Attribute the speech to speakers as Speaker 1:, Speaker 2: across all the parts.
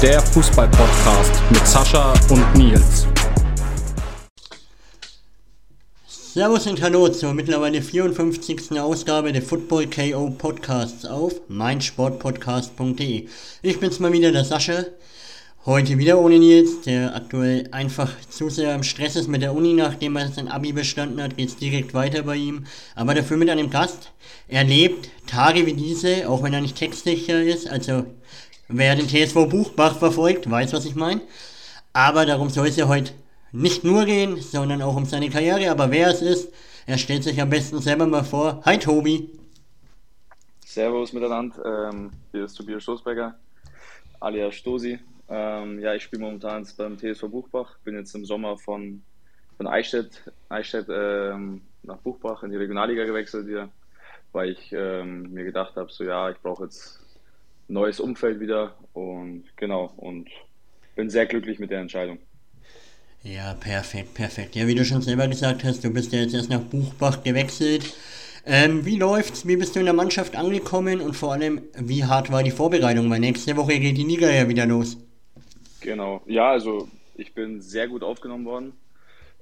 Speaker 1: Der Fußball-Podcast mit Sascha und Nils.
Speaker 2: Servus und Hallo zur mittlerweile 54. Ausgabe der Football KO Podcasts auf meinsportpodcast.de. Ich bin's mal wieder, der Sascha. Heute wieder ohne Nils, der aktuell einfach zu sehr im Stress ist mit der Uni, nachdem er sein Abi bestanden hat, geht's direkt weiter bei ihm. Aber dafür mit einem Gast. Er lebt Tage wie diese, auch wenn er nicht textsicher ist. Also wer den TSV Buchbach verfolgt, weiß, was ich meine. Aber darum soll es ja heute nicht nur gehen, sondern auch um seine Karriere. Aber wer es ist, er stellt sich am besten selber mal vor. Hi Tobi.
Speaker 3: Servus miteinander, ähm, hier ist Tobias Stoßberger, alias Stosi. Ähm, ja, ich spiele momentan beim TSV Buchbach. Bin jetzt im Sommer von, von Eichstätt, Eichstätt ähm, nach Buchbach in die Regionalliga gewechselt hier, weil ich ähm, mir gedacht habe, so ja, ich brauche jetzt neues Umfeld wieder und genau und bin sehr glücklich mit der Entscheidung.
Speaker 2: Ja, perfekt, perfekt. Ja, wie du schon selber gesagt hast, du bist ja jetzt erst nach Buchbach gewechselt. Ähm, wie läuft's? Wie bist du in der Mannschaft angekommen und vor allem, wie hart war die Vorbereitung? Weil nächste Woche geht die Liga ja wieder los.
Speaker 3: Genau, ja, also ich bin sehr gut aufgenommen worden,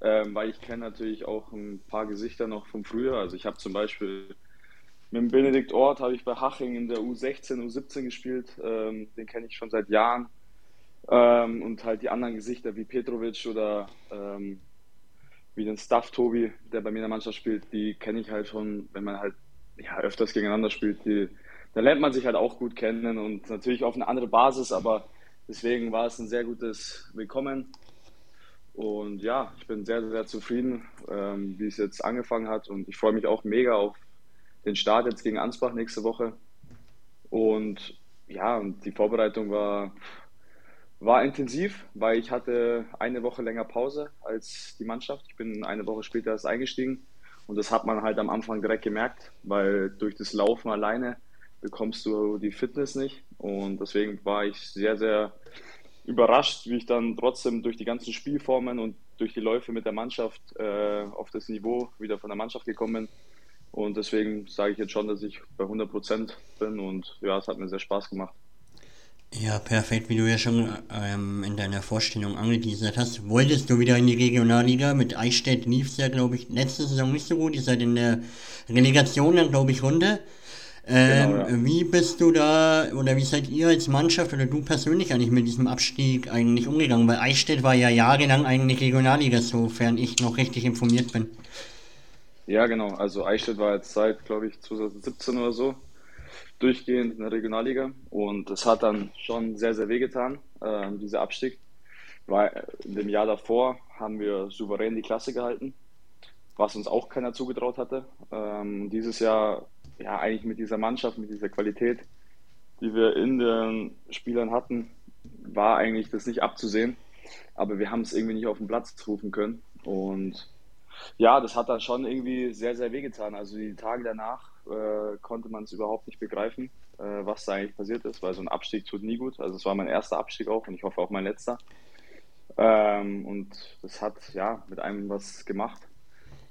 Speaker 3: ähm, weil ich kenne natürlich auch ein paar Gesichter noch vom Frühjahr. Also ich habe zum Beispiel mit dem Benedikt Ort habe ich bei Haching in der U16, U17 gespielt. Ähm, den kenne ich schon seit Jahren. Ähm, und halt die anderen Gesichter wie Petrovic oder ähm, wie den Staff Tobi, der bei mir in der Mannschaft spielt, die kenne ich halt schon, wenn man halt ja, öfters gegeneinander spielt. Die, da lernt man sich halt auch gut kennen und natürlich auf eine andere Basis, aber Deswegen war es ein sehr gutes Willkommen. Und ja, ich bin sehr, sehr zufrieden, ähm, wie es jetzt angefangen hat. Und ich freue mich auch mega auf den Start jetzt gegen Ansbach nächste Woche. Und ja, die Vorbereitung war, war intensiv, weil ich hatte eine Woche länger Pause als die Mannschaft. Ich bin eine Woche später erst eingestiegen. Und das hat man halt am Anfang direkt gemerkt, weil durch das Laufen alleine bekommst du die Fitness nicht. Und deswegen war ich sehr, sehr überrascht, wie ich dann trotzdem durch die ganzen Spielformen und durch die Läufe mit der Mannschaft äh, auf das Niveau wieder von der Mannschaft gekommen bin. Und deswegen sage ich jetzt schon, dass ich bei 100 Prozent bin und ja, es hat mir sehr Spaß gemacht.
Speaker 2: Ja, perfekt, wie du ja schon ähm, in deiner Vorstellung angeteasert hast. Wolltest du wieder in die Regionalliga? Mit Eichstätt lief es ja, glaube ich, letzte Saison nicht so gut. Ihr seid in der Relegation dann, glaube ich, runter. Ähm, genau, ja. Wie bist du da oder wie seid ihr als Mannschaft oder du persönlich eigentlich mit diesem Abstieg eigentlich umgegangen? Weil Eichstätt war ja jahrelang eigentlich Regionalliga, sofern ich noch richtig informiert bin.
Speaker 3: Ja, genau. Also Eichstätt war jetzt seit, glaube ich, 2017 oder so durchgehend in der Regionalliga und es hat dann schon sehr, sehr wehgetan, äh, dieser Abstieg. Weil in dem Jahr davor haben wir souverän die Klasse gehalten, was uns auch keiner zugetraut hatte. Ähm, dieses Jahr ja, eigentlich mit dieser Mannschaft, mit dieser Qualität, die wir in den Spielern hatten, war eigentlich das nicht abzusehen. Aber wir haben es irgendwie nicht auf den Platz rufen können. Und ja, das hat dann schon irgendwie sehr, sehr wehgetan. Also die Tage danach äh, konnte man es überhaupt nicht begreifen, äh, was da eigentlich passiert ist, weil so ein Abstieg tut nie gut. Also es war mein erster Abstieg auch und ich hoffe auch mein letzter. Ähm, und das hat ja mit einem was gemacht.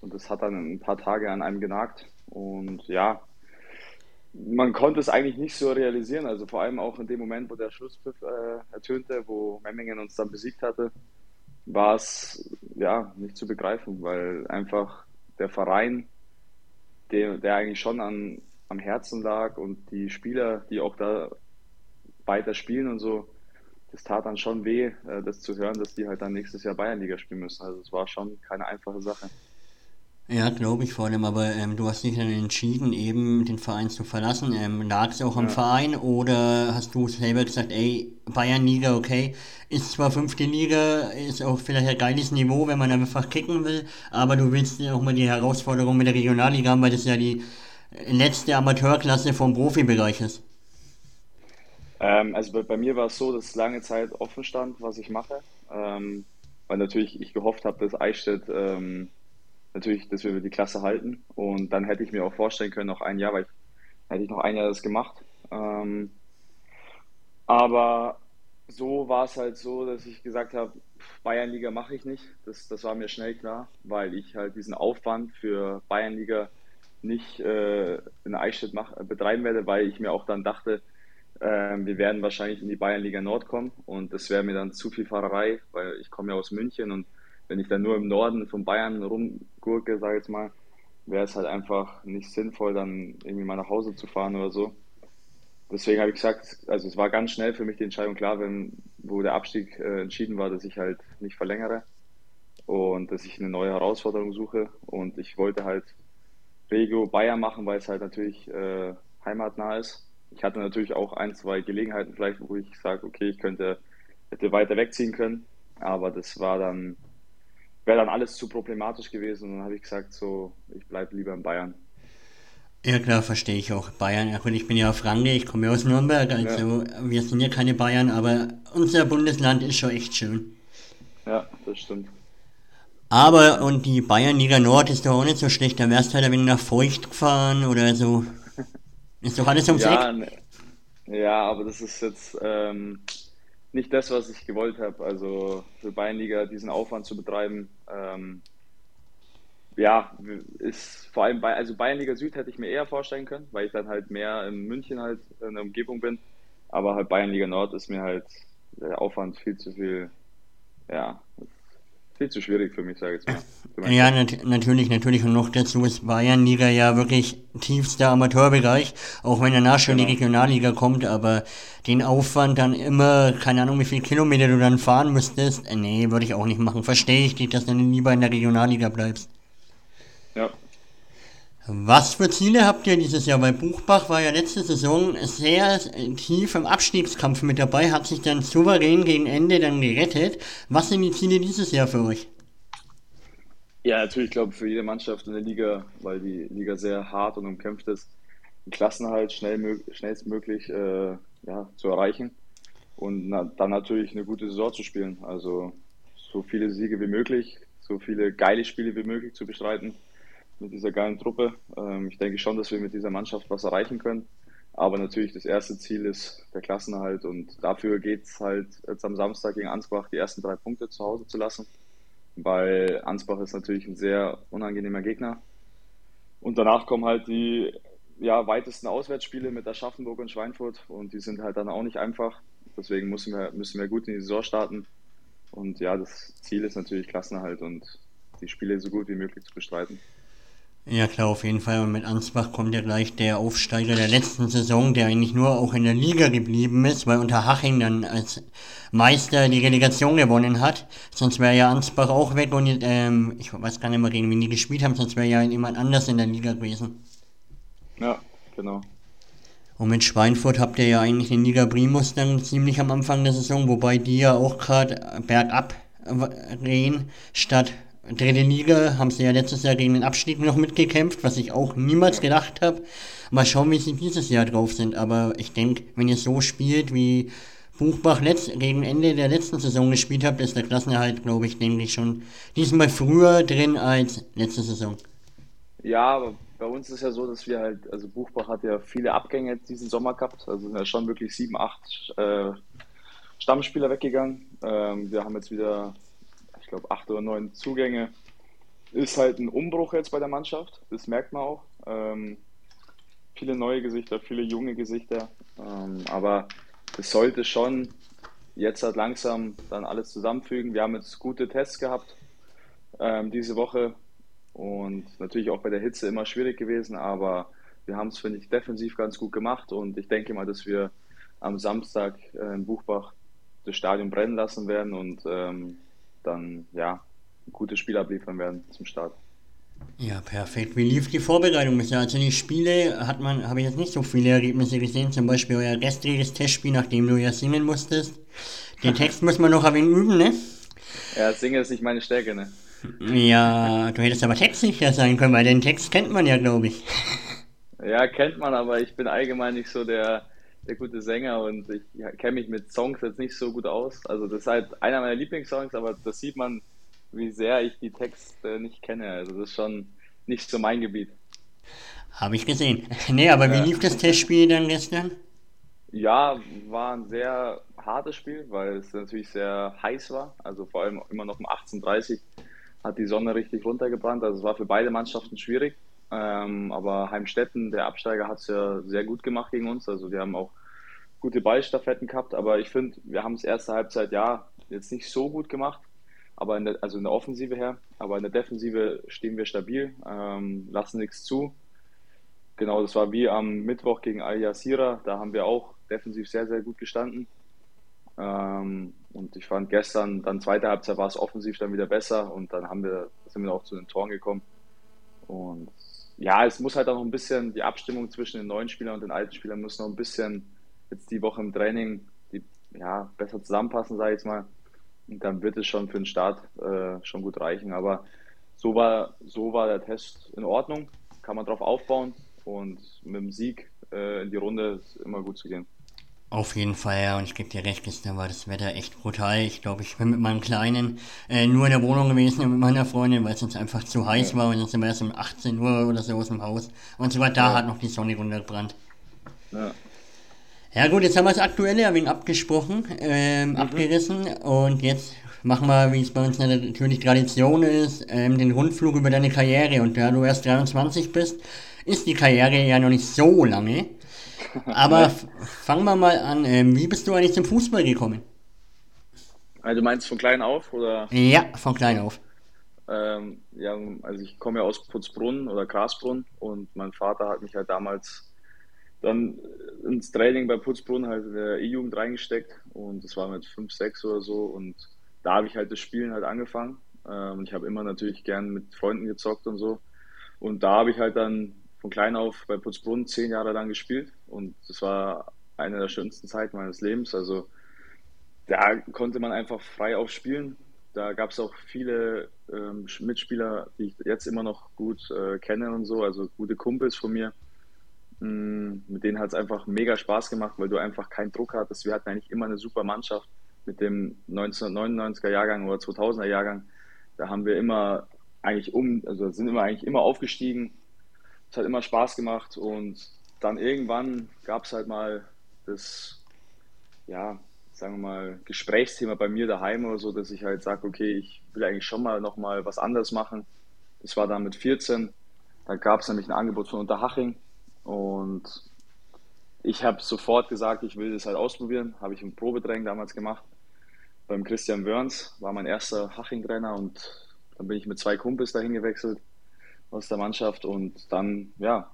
Speaker 3: Und das hat dann ein paar Tage an einem genagt. Und ja, man konnte es eigentlich nicht so realisieren. Also vor allem auch in dem Moment, wo der Schlusspfiff äh, ertönte, wo Memmingen uns dann besiegt hatte, war es ja nicht zu begreifen, weil einfach der Verein, der, der eigentlich schon an, am Herzen lag und die Spieler, die auch da weiter spielen und so, das tat dann schon weh, äh, das zu hören, dass die halt dann nächstes Jahr Bayernliga spielen müssen. Also es war schon keine einfache Sache.
Speaker 2: Ja, glaube ich vor allem, aber ähm, du hast dich dann entschieden, eben den Verein zu verlassen. Ähm, Lag es auch am ja. Verein oder hast du selber gesagt, ey, Bayern-Liga, okay, ist zwar fünfte Liga, ist auch vielleicht ein geiles Niveau, wenn man einfach kicken will, aber du willst ja auch mal die Herausforderung mit der Regionalliga haben, weil das ja die letzte Amateurklasse vom Profibereich ist.
Speaker 3: Ähm, also bei, bei, mir war es so, dass lange Zeit offen stand, was ich mache, ähm, weil natürlich ich gehofft habe, dass Eichstätt ähm, natürlich, dass wir die Klasse halten. Und dann hätte ich mir auch vorstellen können, noch ein Jahr, weil ich, hätte ich noch ein Jahr das gemacht. Ähm, aber so war es halt so, dass ich gesagt habe, Bayernliga mache ich nicht. Das, das war mir schnell klar, weil ich halt diesen Aufwand für Bayernliga nicht äh, in Eichstätt mach, betreiben werde, weil ich mir auch dann dachte, ähm, wir werden wahrscheinlich in die Bayernliga Nord kommen und das wäre mir dann zu viel Fahrerei, weil ich komme ja aus München und wenn ich dann nur im Norden von Bayern rumgurke, sage ich jetzt mal, wäre es halt einfach nicht sinnvoll, dann irgendwie mal nach Hause zu fahren oder so. Deswegen habe ich gesagt, also es war ganz schnell für mich die Entscheidung klar, wenn, wo der Abstieg äh, entschieden war, dass ich halt nicht verlängere und dass ich eine neue Herausforderung suche. Und ich wollte halt Regio Bayern machen, weil es halt natürlich äh, heimatnah ist. Ich hatte natürlich auch ein, zwei Gelegenheiten vielleicht, wo ich sage, okay, ich könnte hätte weiter wegziehen können, aber das war dann wäre dann alles zu problematisch gewesen und dann habe ich gesagt, so ich bleibe lieber in Bayern.
Speaker 2: Ja klar, verstehe ich auch. Bayern, ja gut, ich bin ja auf Range, ich komme ja aus Nürnberg, also ja. wir sind ja keine Bayern, aber unser Bundesland ist schon echt schön.
Speaker 3: Ja, das stimmt.
Speaker 2: Aber, und die Bayernliga Nord ist doch auch nicht so schlecht, da wärst du halt ein wenig nach Feucht gefahren oder so. Ist doch alles ums
Speaker 3: ja, Eck. Ne, ja, aber das ist jetzt ähm, nicht das, was ich gewollt habe. Also für Bayernliga diesen Aufwand zu betreiben, ähm, ja, ist vor allem bei, also Bayernliga Süd hätte ich mir eher vorstellen können, weil ich dann halt mehr in München halt in der Umgebung bin. Aber halt Bayernliga Nord ist mir halt der Aufwand viel zu viel, ja, viel zu schwierig für mich, sage ich jetzt
Speaker 2: mal. Ja, nat natürlich, natürlich. Und noch dazu ist Bayernliga ja wirklich tiefster Amateurbereich, auch wenn danach schon genau. die Regionalliga kommt, aber den Aufwand dann immer, keine Ahnung, wie viele Kilometer du dann fahren müsstest, äh, nee, würde ich auch nicht machen. Verstehe ich dich, dass du dann lieber in der Regionalliga bleibst.
Speaker 3: Ja.
Speaker 2: Was für Ziele habt ihr dieses Jahr? Weil Buchbach war ja letzte Saison sehr tief im Abstiegskampf mit dabei, hat sich dann souverän gegen Ende dann gerettet. Was sind die Ziele dieses Jahr für euch?
Speaker 3: Ja, natürlich, ich glaube für jede Mannschaft in der Liga, weil die Liga sehr hart und umkämpft ist, den Klassenhalt schnell, schnellstmöglich äh, ja, zu erreichen und na, dann natürlich eine gute Saison zu spielen. Also so viele Siege wie möglich, so viele geile Spiele wie möglich zu bestreiten mit dieser geilen Truppe. Ähm, ich denke schon, dass wir mit dieser Mannschaft was erreichen können. Aber natürlich das erste Ziel ist der Klassenerhalt und dafür geht es halt jetzt am Samstag gegen Ansbach die ersten drei Punkte zu Hause zu lassen, weil Ansbach ist natürlich ein sehr unangenehmer Gegner. Und danach kommen halt die ja, weitesten Auswärtsspiele mit Aschaffenburg und Schweinfurt und die sind halt dann auch nicht einfach. Deswegen müssen wir, müssen wir gut in die Saison starten. Und ja, das Ziel ist natürlich Klassenerhalt und die Spiele so gut wie möglich zu bestreiten.
Speaker 2: Ja klar, auf jeden Fall. Und mit Ansbach kommt ja gleich der Aufsteiger der letzten Saison, der eigentlich nur auch in der Liga geblieben ist, weil Unterhaching dann als Meister die Relegation gewonnen hat. Sonst wäre ja Ansbach auch weg und ähm, ich weiß gar nicht mehr, gegen wen die gespielt haben, sonst wäre ja jemand anders in der Liga gewesen.
Speaker 3: Ja, genau.
Speaker 2: Und mit Schweinfurt habt ihr ja eigentlich den Liga Primus dann ziemlich am Anfang der Saison, wobei die ja auch gerade bergab gehen, statt dritte Liga haben sie ja letztes Jahr gegen den Abstieg noch mitgekämpft, was ich auch niemals gedacht habe. Mal schauen, wie sie dieses Jahr drauf sind. Aber ich denke, wenn ihr so spielt, wie Buchbach letzt, gegen Ende der letzten Saison gespielt habt, ist der Klassenerhalt, glaube ich, denke ich schon diesmal früher drin als letzte Saison.
Speaker 3: Ja, aber bei uns ist ja so, dass wir halt, also Buchbach hat ja viele Abgänge diesen Sommer gehabt. Also sind ja schon wirklich sieben, acht äh, Stammspieler weggegangen. Ähm, wir haben jetzt wieder ich glaube, acht oder neun Zugänge. Ist halt ein Umbruch jetzt bei der Mannschaft, das merkt man auch. Ähm, viele neue Gesichter, viele junge Gesichter, ähm, aber es sollte schon jetzt halt langsam dann alles zusammenfügen. Wir haben jetzt gute Tests gehabt ähm, diese Woche und natürlich auch bei der Hitze immer schwierig gewesen, aber wir haben es, finde ich, defensiv ganz gut gemacht und ich denke mal, dass wir am Samstag äh, in Buchbach das Stadion brennen lassen werden und ähm, dann ja ein gutes Spiel abliefern werden zum Start.
Speaker 2: Ja, perfekt. Wie lief die Vorbereitung bisher? Also die Spiele hat man, habe ich jetzt nicht so viele Ergebnisse gesehen, zum Beispiel euer gestriges Testspiel, nachdem du ja singen musstest. Den Text muss man noch ein wenig üben, ne?
Speaker 3: Ja, singen ist nicht meine Stärke, ne?
Speaker 2: Ja, du hättest aber textsicher sein können, weil den Text kennt man ja, glaube ich.
Speaker 3: Ja, kennt man, aber ich bin allgemein nicht so der, der gute Sänger und ich ja, kenne mich mit Songs jetzt nicht so gut aus. Also das ist halt einer meiner Lieblingssongs, aber das sieht man, wie sehr ich die Texte nicht kenne. Also das ist schon nicht so mein Gebiet.
Speaker 2: Habe ich gesehen. Nee, aber wie lief das Testspiel dann gestern?
Speaker 3: Ja, war ein sehr hartes Spiel, weil es natürlich sehr heiß war. Also vor allem immer noch um 18.30 Uhr hat die Sonne richtig runtergebrannt. Also es war für beide Mannschaften schwierig. Ähm, aber Heimstetten, der Absteiger, hat es ja sehr gut gemacht gegen uns. Also die haben auch gute Ballstaffetten gehabt, aber ich finde, wir haben es erste Halbzeit ja jetzt nicht so gut gemacht, aber in der, also in der Offensive her, aber in der Defensive stehen wir stabil, ähm, lassen nichts zu. Genau, das war wie am Mittwoch gegen Al Jazeera, da haben wir auch defensiv sehr, sehr gut gestanden. Ähm, und ich fand gestern, dann zweite Halbzeit war es offensiv dann wieder besser und dann haben wir, sind wir auch zu den Toren gekommen. Und ja, es muss halt auch noch ein bisschen, die Abstimmung zwischen den neuen Spielern und den alten Spielern muss noch ein bisschen jetzt die Woche im Training die, ja, besser zusammenpassen, sage ich jetzt mal. Und dann wird es schon für den Start äh, schon gut reichen. Aber so war, so war der Test in Ordnung, kann man drauf aufbauen und mit dem Sieg äh, in die Runde ist immer gut zu gehen.
Speaker 2: Auf jeden Fall, ja, und ich gebe dir recht, gestern war das Wetter echt brutal. Ich glaube, ich bin mit meinem Kleinen äh, nur in der Wohnung gewesen und mit meiner Freundin, weil es uns einfach zu heiß ja. war und dann sind wir erst um 18 Uhr oder so aus dem Haus. Und sogar da ja. hat noch die Sonne runtergebrannt. Ja. Ja gut, jetzt haben wir das Aktuelle ein wenig abgesprochen, ähm, mhm. abgerissen und jetzt machen wir, wie es bei uns natürlich Tradition ist, ähm, den Rundflug über deine Karriere. Und da du erst 23 bist, ist die Karriere ja noch nicht so lange. Aber fangen wir mal an. Ähm, wie bist du eigentlich zum Fußball gekommen?
Speaker 3: Also du meinst von klein auf oder?
Speaker 2: Ja, von klein auf.
Speaker 3: Ähm, ja, also ich komme ja aus Putzbrunn oder Grasbrunn und mein Vater hat mich halt damals dann ins Training bei Putzbrunn halt in der E-Jugend reingesteckt und das war mit 5, 6 oder so und da habe ich halt das Spielen halt angefangen. Ähm, ich habe immer natürlich gern mit Freunden gezockt und so und da habe ich halt dann von klein auf bei Putzbrunn zehn Jahre lang gespielt und das war eine der schönsten Zeiten meines Lebens. Also da konnte man einfach frei aufspielen. Da gab es auch viele ähm, Mitspieler, die ich jetzt immer noch gut äh, kenne und so, also gute Kumpels von mir. Mm, mit denen hat es einfach mega Spaß gemacht, weil du einfach keinen Druck hattest. Wir hatten eigentlich immer eine super Mannschaft mit dem 1999er Jahrgang oder 2000er Jahrgang. Da haben wir immer eigentlich um, also sind immer eigentlich immer aufgestiegen es hat immer Spaß gemacht und dann irgendwann gab es halt mal das, ja, sagen wir mal, Gesprächsthema bei mir daheim oder so, dass ich halt sage, okay, ich will eigentlich schon mal nochmal was anderes machen. Das war dann mit 14. Da gab es nämlich ein Angebot von Unterhaching und ich habe sofort gesagt, ich will das halt ausprobieren. Habe ich ein Probetraining damals gemacht. Beim Christian Wörns war mein erster Haching-Trainer und dann bin ich mit zwei Kumpels dahin gewechselt aus der Mannschaft und dann, ja,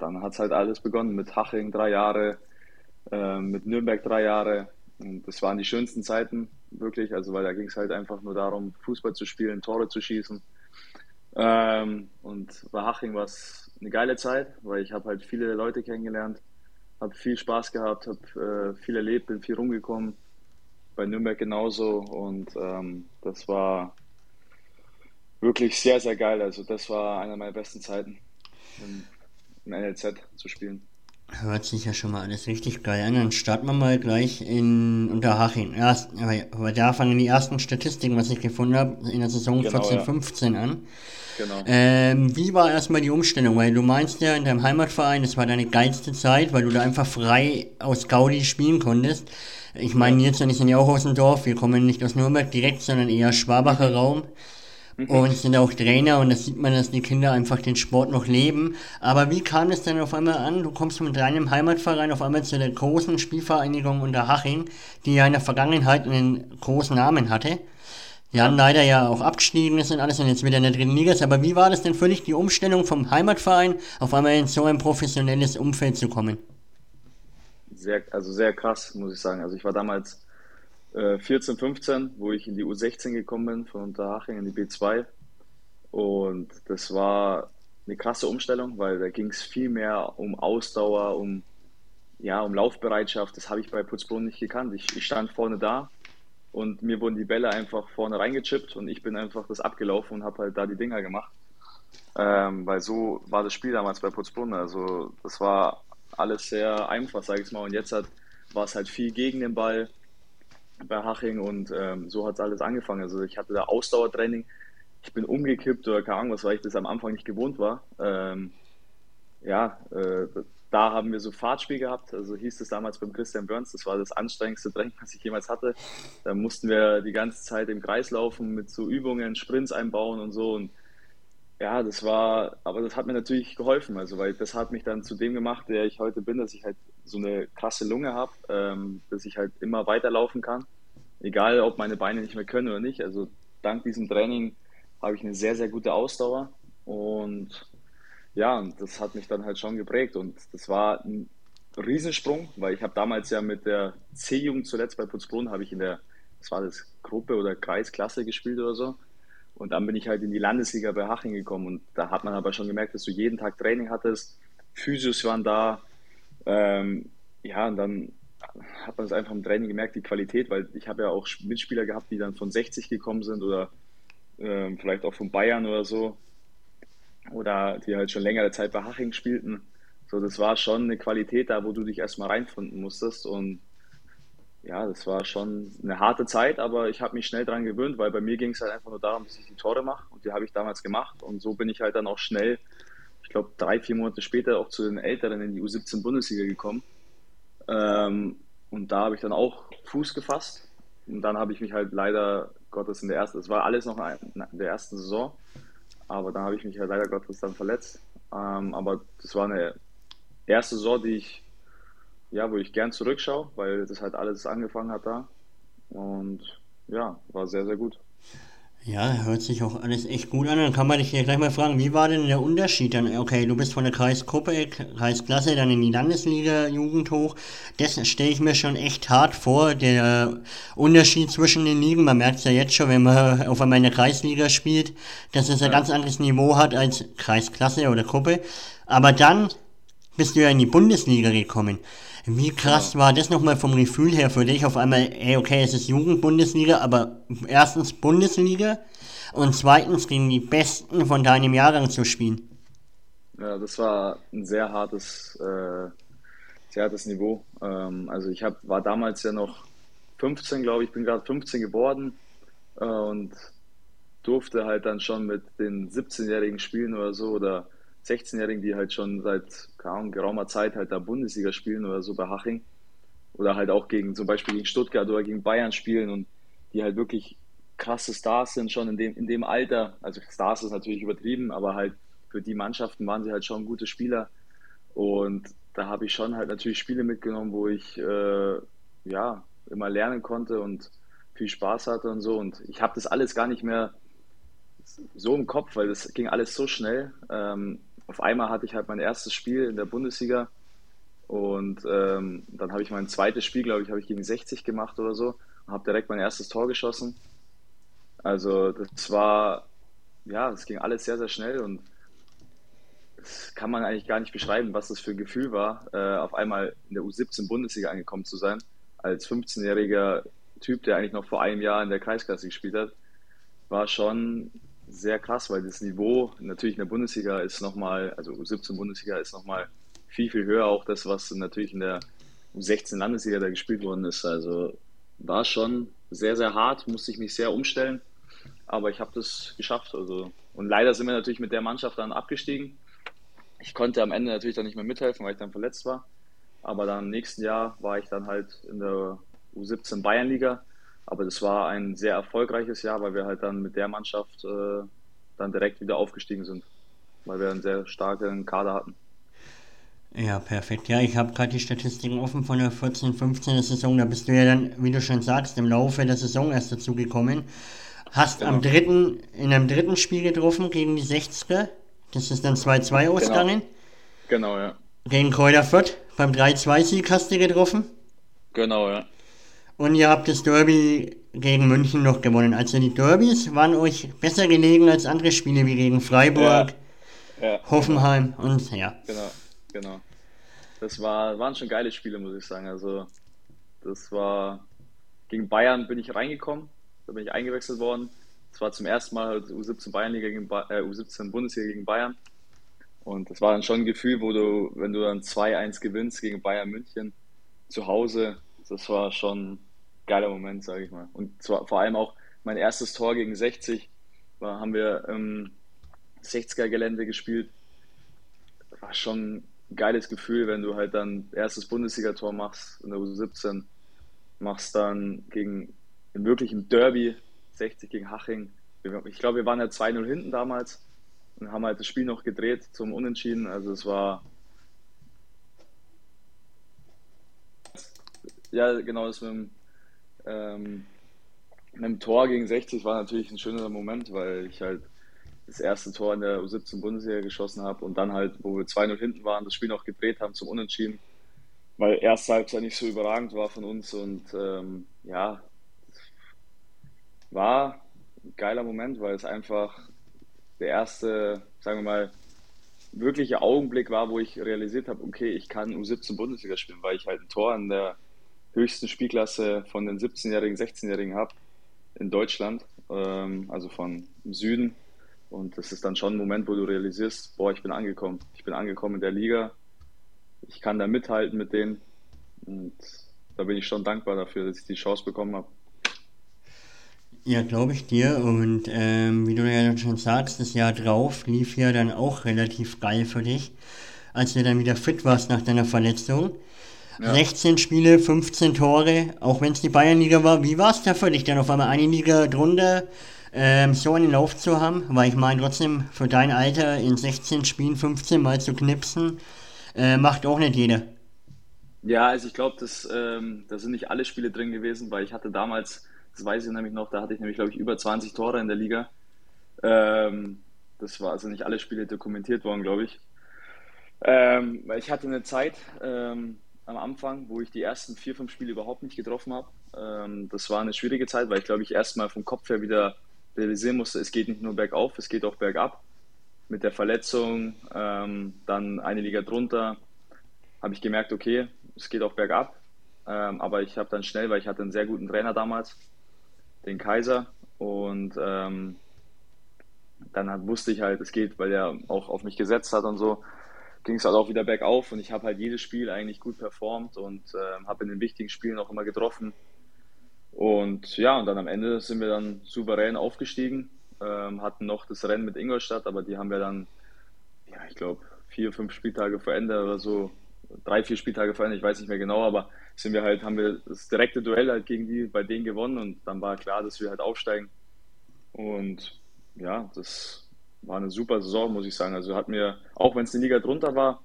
Speaker 3: dann hat es halt alles begonnen mit Haching drei Jahre, äh, mit Nürnberg drei Jahre und das waren die schönsten Zeiten, wirklich, also weil da ging es halt einfach nur darum, Fußball zu spielen, Tore zu schießen. Ähm, und bei Haching war es eine geile Zeit, weil ich habe halt viele Leute kennengelernt, habe viel Spaß gehabt, habe äh, viel erlebt, bin viel rumgekommen. Bei Nürnberg genauso und ähm, das war wirklich sehr, sehr geil. Also das war einer meiner besten Zeiten, im, im NLZ zu spielen.
Speaker 2: Hört sich ja schon mal alles richtig geil an. Dann starten wir mal gleich in Unterhaching. Erst, aber da fangen die ersten Statistiken, was ich gefunden habe, in der Saison genau, 14, ja. 15 an. Genau. Ähm, wie war erstmal die Umstellung? Weil du meinst ja in deinem Heimatverein, das war deine geilste Zeit, weil du da einfach frei aus Gaudi spielen konntest. Ich meine, Nils und ich sind ja auch aus dem Dorf. Wir kommen nicht aus Nürnberg direkt, sondern eher Schwabacher Raum. Mhm. und sind auch Trainer und das sieht man, dass die Kinder einfach den Sport noch leben. Aber wie kam es dann auf einmal an? Du kommst mit deinem Heimatverein auf einmal zu der großen Spielvereinigung Unterhaching, die ja in der Vergangenheit einen großen Namen hatte. Die haben leider ja auch abgestiegen ist und alles und jetzt wieder in der dritten Liga ist. Aber wie war das denn dich, die Umstellung vom Heimatverein auf einmal in so ein professionelles Umfeld zu kommen?
Speaker 3: Sehr, also sehr krass, muss ich sagen. Also ich war damals 14, äh, 15, wo ich in die U16 gekommen bin, von Unterhaching in die B2. Und das war eine krasse Umstellung, weil da ging es viel mehr um Ausdauer, um, ja, um Laufbereitschaft. Das habe ich bei Putzbrunn nicht gekannt. Ich, ich, stand vorne da und mir wurden die Bälle einfach vorne reingechippt und ich bin einfach das abgelaufen und habe halt da die Dinger gemacht. Ähm, weil so war das Spiel damals bei Putzbrunn. Also das war alles sehr einfach, sage ich mal. Und jetzt war es halt viel gegen den Ball bei Haching und ähm, so hat es alles angefangen. Also ich hatte da Ausdauertraining, ich bin umgekippt oder keine Ahnung was, weil ich das am Anfang nicht gewohnt war. Ähm, ja, äh, da haben wir so Fahrtspiel gehabt, also hieß es damals beim Christian Burns, das war das anstrengendste Training, was ich jemals hatte. Da mussten wir die ganze Zeit im Kreis laufen, mit so Übungen, Sprints einbauen und so und ja, das war, aber das hat mir natürlich geholfen, also weil das hat mich dann zu dem gemacht, der ich heute bin, dass ich halt so eine krasse Lunge habe, ähm, dass ich halt immer weiterlaufen kann, egal ob meine Beine nicht mehr können oder nicht. Also dank diesem Training habe ich eine sehr, sehr gute Ausdauer. Und ja, das hat mich dann halt schon geprägt. Und das war ein Riesensprung, weil ich habe damals ja mit der C-Jugend zuletzt bei Putzbrunn, habe ich in der, das war das Gruppe oder Kreisklasse gespielt oder so. Und dann bin ich halt in die Landesliga bei Haching gekommen. Und da hat man aber schon gemerkt, dass du jeden Tag Training hattest, Physios waren da, ähm, ja, und dann hat man es einfach im Training gemerkt, die Qualität, weil ich habe ja auch Mitspieler gehabt, die dann von 60 gekommen sind oder ähm, vielleicht auch von Bayern oder so. Oder die halt schon längere Zeit bei Haching spielten. So, das war schon eine Qualität da, wo du dich erstmal reinfinden musstest. Und ja, das war schon eine harte Zeit, aber ich habe mich schnell daran gewöhnt, weil bei mir ging es halt einfach nur darum, dass ich die Tore mache. Und die habe ich damals gemacht. Und so bin ich halt dann auch schnell, ich glaube drei, vier Monate später auch zu den Älteren in die U17 Bundesliga gekommen ähm, und da habe ich dann auch Fuß gefasst und dann habe ich mich halt leider Gottes in der ersten, das war alles noch in der ersten Saison, aber dann habe ich mich halt leider Gottes dann verletzt, ähm, aber das war eine erste Saison, die ich ja, wo ich gern zurückschaue, weil das halt alles angefangen hat da. Und ja, war sehr, sehr gut.
Speaker 2: Ja, hört sich auch alles echt gut an. Dann kann man dich hier gleich mal fragen, wie war denn der Unterschied dann? Okay, du bist von der Kreisgruppe, Kreisklasse, dann in die Landesliga Jugend hoch. Das stelle ich mir schon echt hart vor, der Unterschied zwischen den Ligen. Man merkt es ja jetzt schon, wenn man auf einmal in der Kreisliga spielt, dass es ein ganz anderes Niveau hat als Kreisklasse oder Gruppe. Aber dann bist du ja in die Bundesliga gekommen. Wie krass war das nochmal vom Gefühl her für dich? Auf einmal, ey, okay, es ist Jugendbundesliga, aber erstens Bundesliga und zweitens gegen die Besten von deinem Jahrgang zu spielen.
Speaker 3: Ja, das war ein sehr hartes, äh, sehr hartes Niveau. Ähm, also ich hab, war damals ja noch 15, glaube ich, bin gerade 15 geworden äh, und durfte halt dann schon mit den 17-Jährigen spielen oder so oder 16-Jährigen, die halt schon seit kaum geraumer Zeit halt da Bundesliga spielen oder so bei Haching oder halt auch gegen zum Beispiel gegen Stuttgart oder gegen Bayern spielen und die halt wirklich krasse Stars sind schon in dem, in dem Alter. Also Stars ist natürlich übertrieben, aber halt für die Mannschaften waren sie halt schon gute Spieler und da habe ich schon halt natürlich Spiele mitgenommen, wo ich äh, ja immer lernen konnte und viel Spaß hatte und so und ich habe das alles gar nicht mehr so im Kopf, weil das ging alles so schnell. Ähm, auf einmal hatte ich halt mein erstes Spiel in der Bundesliga und ähm, dann habe ich mein zweites Spiel, glaube ich, habe ich gegen 60 gemacht oder so und habe direkt mein erstes Tor geschossen. Also das war, ja, es ging alles sehr, sehr schnell und das kann man eigentlich gar nicht beschreiben, was das für ein Gefühl war, äh, auf einmal in der U17 Bundesliga angekommen zu sein, als 15-jähriger Typ, der eigentlich noch vor einem Jahr in der Kreisklasse gespielt hat, war schon sehr krass, weil das Niveau natürlich in der Bundesliga ist nochmal, also U17 Bundesliga ist nochmal viel, viel höher, auch das, was natürlich in der U16 Landesliga da gespielt worden ist. Also war schon sehr, sehr hart, musste ich mich sehr umstellen, aber ich habe das geschafft. Also, und leider sind wir natürlich mit der Mannschaft dann abgestiegen. Ich konnte am Ende natürlich dann nicht mehr mithelfen, weil ich dann verletzt war. Aber dann im nächsten Jahr war ich dann halt in der U17 Bayernliga aber das war ein sehr erfolgreiches Jahr, weil wir halt dann mit der Mannschaft äh, dann direkt wieder aufgestiegen sind, weil wir einen sehr starken Kader hatten.
Speaker 2: Ja, perfekt. Ja, ich habe gerade die Statistiken offen von der 14, 15 Saison. Da bist du ja dann, wie du schon sagst, im Laufe der Saison erst dazu gekommen. Hast genau. am dritten, in einem dritten Spiel getroffen gegen die 60er. Das ist dann 2-2 genau. ausgegangen.
Speaker 3: Genau, ja.
Speaker 2: Gegen Kräuter Fürth beim 3-2-Sieg hast du getroffen.
Speaker 3: Genau, ja.
Speaker 2: Und ihr habt das Derby gegen München noch gewonnen. Also die Derbys waren euch besser gelegen als andere Spiele wie gegen Freiburg, ja, ja, Hoffenheim genau. und ja.
Speaker 3: Genau, genau. Das war, waren schon geile Spiele, muss ich sagen. Also das war gegen Bayern bin ich reingekommen, da bin ich eingewechselt worden. Das war zum ersten Mal halt U17 Bayernliga gegen äh, U17 Bundesliga gegen Bayern. Und das war dann schon ein Gefühl, wo du, wenn du dann 2-1 gewinnst gegen Bayern München zu Hause, das war schon geiler Moment, sage ich mal. Und zwar vor allem auch mein erstes Tor gegen 60, war, haben wir im 60er-Gelände gespielt. War schon ein geiles Gefühl, wenn du halt dann erstes Bundesligator machst in der U17, machst dann gegen im wirklichen Derby 60 gegen Haching. Ich glaube, wir waren ja 2-0 hinten damals und haben halt das Spiel noch gedreht zum Unentschieden. Also es war ja, genau, das mit dem, ähm, mit dem Tor gegen 60 war natürlich ein schöner Moment, weil ich halt das erste Tor in der U17 Bundesliga geschossen habe und dann halt, wo wir 2-0 hinten waren, das Spiel noch gedreht haben zum Unentschieden, weil erste Halbzeit nicht so überragend war von uns und ähm, ja, war ein geiler Moment, weil es einfach der erste, sagen wir mal, wirkliche Augenblick war, wo ich realisiert habe, okay, ich kann U17 Bundesliga spielen, weil ich halt ein Tor in der höchsten Spielklasse von den 17-Jährigen, 16-Jährigen habe in Deutschland, ähm, also von Süden. Und das ist dann schon ein Moment, wo du realisierst, boah, ich bin angekommen. Ich bin angekommen in der Liga. Ich kann da mithalten mit denen. Und da bin ich schon dankbar dafür, dass ich die Chance bekommen habe.
Speaker 2: Ja, glaube ich dir. Und ähm, wie du ja schon sagst, das Jahr drauf lief ja dann auch relativ geil für dich, als du dann wieder fit warst nach deiner Verletzung. Ja. 16 Spiele, 15 Tore, auch wenn es die Bayernliga war. Wie war es da für dich, dann auf einmal eine Liga drunter ähm, so einen Lauf zu haben? Weil ich meine, trotzdem für dein Alter in 16 Spielen 15 Mal zu knipsen, äh, macht auch nicht jeder.
Speaker 3: Ja, also ich glaube, ähm, da sind nicht alle Spiele drin gewesen, weil ich hatte damals das weiß ich nämlich noch, da hatte ich nämlich, glaube ich, über 20 Tore in der Liga. Ähm, das war also nicht alle Spiele dokumentiert worden, glaube ich. Ähm, ich hatte eine Zeit ähm, am Anfang, wo ich die ersten vier, fünf Spiele überhaupt nicht getroffen habe. Ähm, das war eine schwierige Zeit, weil ich, glaube ich, erstmal vom Kopf her wieder realisieren musste, es geht nicht nur bergauf, es geht auch bergab. Mit der Verletzung, ähm, dann eine Liga drunter, habe ich gemerkt, okay, es geht auch bergab. Ähm, aber ich habe dann schnell, weil ich hatte einen sehr guten Trainer damals, den Kaiser und ähm, dann wusste ich halt, es geht, weil er auch auf mich gesetzt hat und so, ging es halt auch wieder bergauf und ich habe halt jedes Spiel eigentlich gut performt und äh, habe in den wichtigen Spielen auch immer getroffen. Und ja, und dann am Ende sind wir dann souverän aufgestiegen, ähm, hatten noch das Rennen mit Ingolstadt, aber die haben wir dann, ja, ich glaube, vier, fünf Spieltage vor Ende oder so, drei, vier Spieltage vor Ende, ich weiß nicht mehr genau, aber sind wir halt, haben wir das direkte Duell halt gegen die, bei denen gewonnen und dann war klar, dass wir halt aufsteigen. Und ja, das war eine super Saison, muss ich sagen. Also hat mir, auch wenn es die Liga drunter war,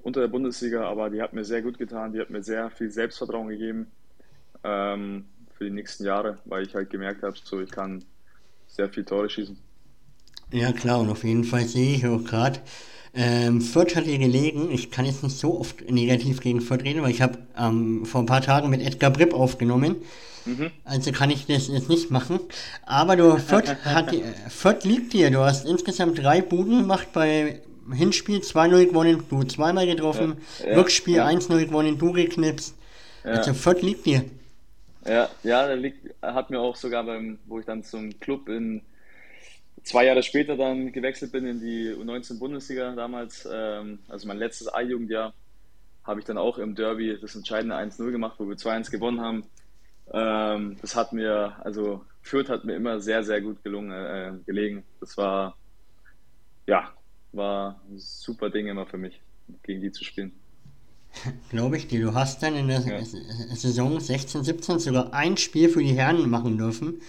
Speaker 3: unter der Bundesliga, aber die hat mir sehr gut getan, die hat mir sehr viel Selbstvertrauen gegeben ähm, für die nächsten Jahre, weil ich halt gemerkt habe, so ich kann sehr viel Tore schießen.
Speaker 2: Ja klar, und auf jeden Fall sehe ich auch gerade, ähm, Fürth hat hier gelegen. Ich kann jetzt nicht so oft negativ gegen Fürth reden, weil ich habe ähm, vor ein paar Tagen mit Edgar Bripp aufgenommen. Mhm. Also kann ich das jetzt nicht machen. Aber du, Fürth, hat, Fürth liegt dir. Du hast insgesamt drei Buden gemacht bei Hinspiel 2-0 gewonnen, du zweimal getroffen. Ja, ja, Rückspiel ja. 1-0 gewonnen, du geknipst. Ja. Also Fürth liegt dir.
Speaker 3: Ja, ja, der liegt, hat mir auch sogar beim, wo ich dann zum Club in zwei Jahre später dann gewechselt bin in die U19 Bundesliga damals, ähm, also mein letztes A-Jugendjahr, habe ich dann auch im Derby das entscheidende 1-0 gemacht, wo wir 2-1 gewonnen haben. Ähm, das hat mir, also Fürth hat mir immer sehr, sehr gut gelungen, äh, gelegen. Das war, ja, war ein super Ding immer für mich, gegen die zu spielen.
Speaker 2: Glaube ich dir. Du hast dann in der ja. Saison 16, 17 sogar ein Spiel für die Herren machen dürfen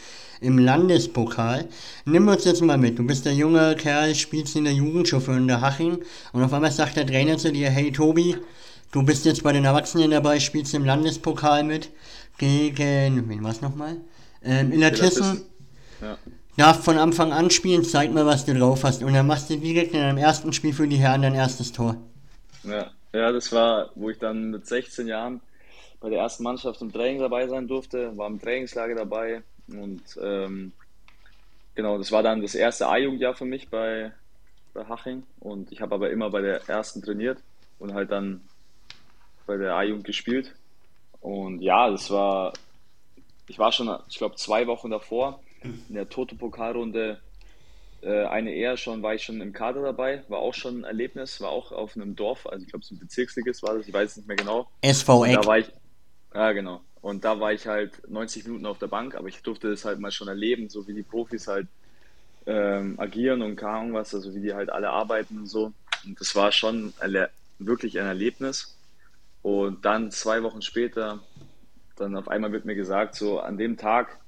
Speaker 2: im Landespokal. Nimm uns jetzt mal mit. Du bist der junge Kerl, spielst in der Jugendchauffeur in der Haching und auf einmal sagt der Trainer zu dir, hey Tobi, du bist jetzt bei den Erwachsenen dabei, spielst im Landespokal mit gegen, wen war's nochmal? Ähm, in der Tissen. Ja. Darf von Anfang an spielen, zeig mal, was du drauf hast. Und dann machst du direkt in deinem ersten Spiel für die Herren dein erstes Tor.
Speaker 3: Ja, ja das war, wo ich dann mit 16 Jahren bei der ersten Mannschaft im Training dabei sein durfte, war im Trainingslager dabei, und ähm, genau, das war dann das erste A-Jugendjahr für mich bei, bei Haching. Und ich habe aber immer bei der ersten trainiert und halt dann bei der A-Jugend gespielt. Und ja, das war, ich war schon, ich glaube, zwei Wochen davor in der Toto-Pokalrunde äh, eine eher schon, war ich schon im Kader dabei, war auch schon ein Erlebnis, war auch auf einem Dorf, also ich glaube, so ein Bezirksligist war das, ich weiß es nicht mehr genau.
Speaker 2: SV Eck.
Speaker 3: Da war ich, ja, genau. Und da war ich halt 90 Minuten auf der Bank, aber ich durfte das halt mal schon erleben, so wie die Profis halt ähm, agieren und keine Ahnung was, also wie die halt alle arbeiten und so. Und das war schon wirklich ein Erlebnis. Und dann zwei Wochen später, dann auf einmal wird mir gesagt, so an dem Tag,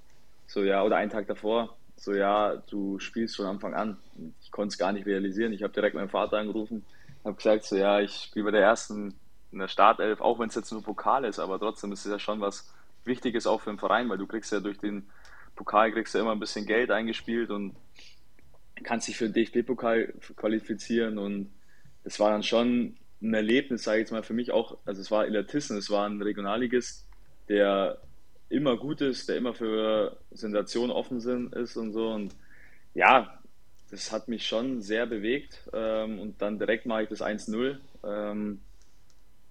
Speaker 3: so ja, oder einen Tag davor, so ja, du spielst von Anfang an. Ich konnte es gar nicht realisieren. Ich habe direkt meinen Vater angerufen, habe gesagt, so ja, ich spiele bei der ersten in der Startelf, auch wenn es jetzt nur Pokal ist, aber trotzdem ist es ja schon was Wichtiges auch für den Verein, weil du kriegst ja durch den Pokal kriegst ja immer ein bisschen Geld eingespielt und kannst dich für den DFB-Pokal qualifizieren und es war dann schon ein Erlebnis, sage ich jetzt mal für mich auch, also es war Illertissen, es war ein Regionalligist, der immer gut ist, der immer für Sensationen offen ist und so und ja, das hat mich schon sehr bewegt ähm, und dann direkt mache ich das 1-0. Ähm,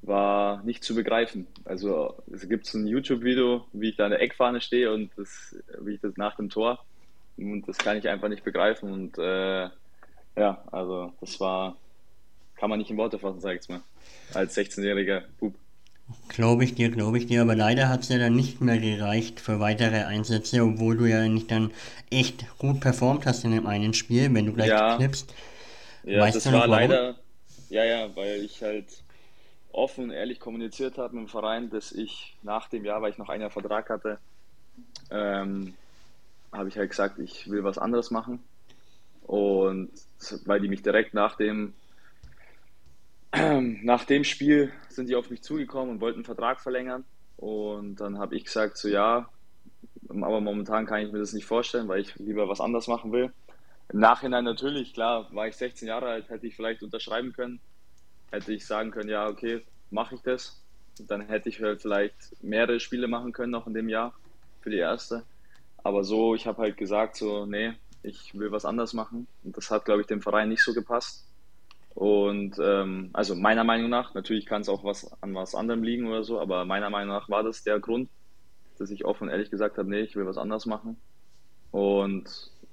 Speaker 3: war nicht zu begreifen. Also es gibt ein YouTube-Video, wie ich da in der Eckfahne stehe und das, wie ich das nach dem Tor und das kann ich einfach nicht begreifen und äh, ja, also das war, kann man nicht in Worte fassen, sag ich mal, als 16-jähriger Bub.
Speaker 2: Glaube ich dir, glaube ich dir, aber leider hat es ja dann nicht mehr gereicht für weitere Einsätze, obwohl du ja nicht dann echt gut performt hast in dem einen Spiel, wenn du gleich
Speaker 3: ja,
Speaker 2: knippst.
Speaker 3: Ja, weißt das war warum? leider, ja, ja, weil ich halt offen und ehrlich kommuniziert habe mit dem Verein, dass ich nach dem Jahr, weil ich noch ein Jahr Vertrag hatte, ähm, habe ich halt gesagt, ich will was anderes machen. Und weil die mich direkt nach dem, nach dem Spiel sind die auf mich zugekommen und wollten einen Vertrag verlängern. Und dann habe ich gesagt, so ja, aber momentan kann ich mir das nicht vorstellen, weil ich lieber was anderes machen will. Im Nachhinein natürlich, klar, war ich 16 Jahre alt, hätte ich vielleicht unterschreiben können hätte ich sagen können, ja, okay, mache ich das. Dann hätte ich halt vielleicht mehrere Spiele machen können noch in dem Jahr für die erste. Aber so, ich habe halt gesagt, so, nee, ich will was anderes machen. Und das hat, glaube ich, dem Verein nicht so gepasst. Und ähm, also meiner Meinung nach, natürlich kann es auch was an was anderem liegen oder so, aber meiner Meinung nach war das der Grund, dass ich offen und ehrlich gesagt habe, nee, ich will was anderes machen. Und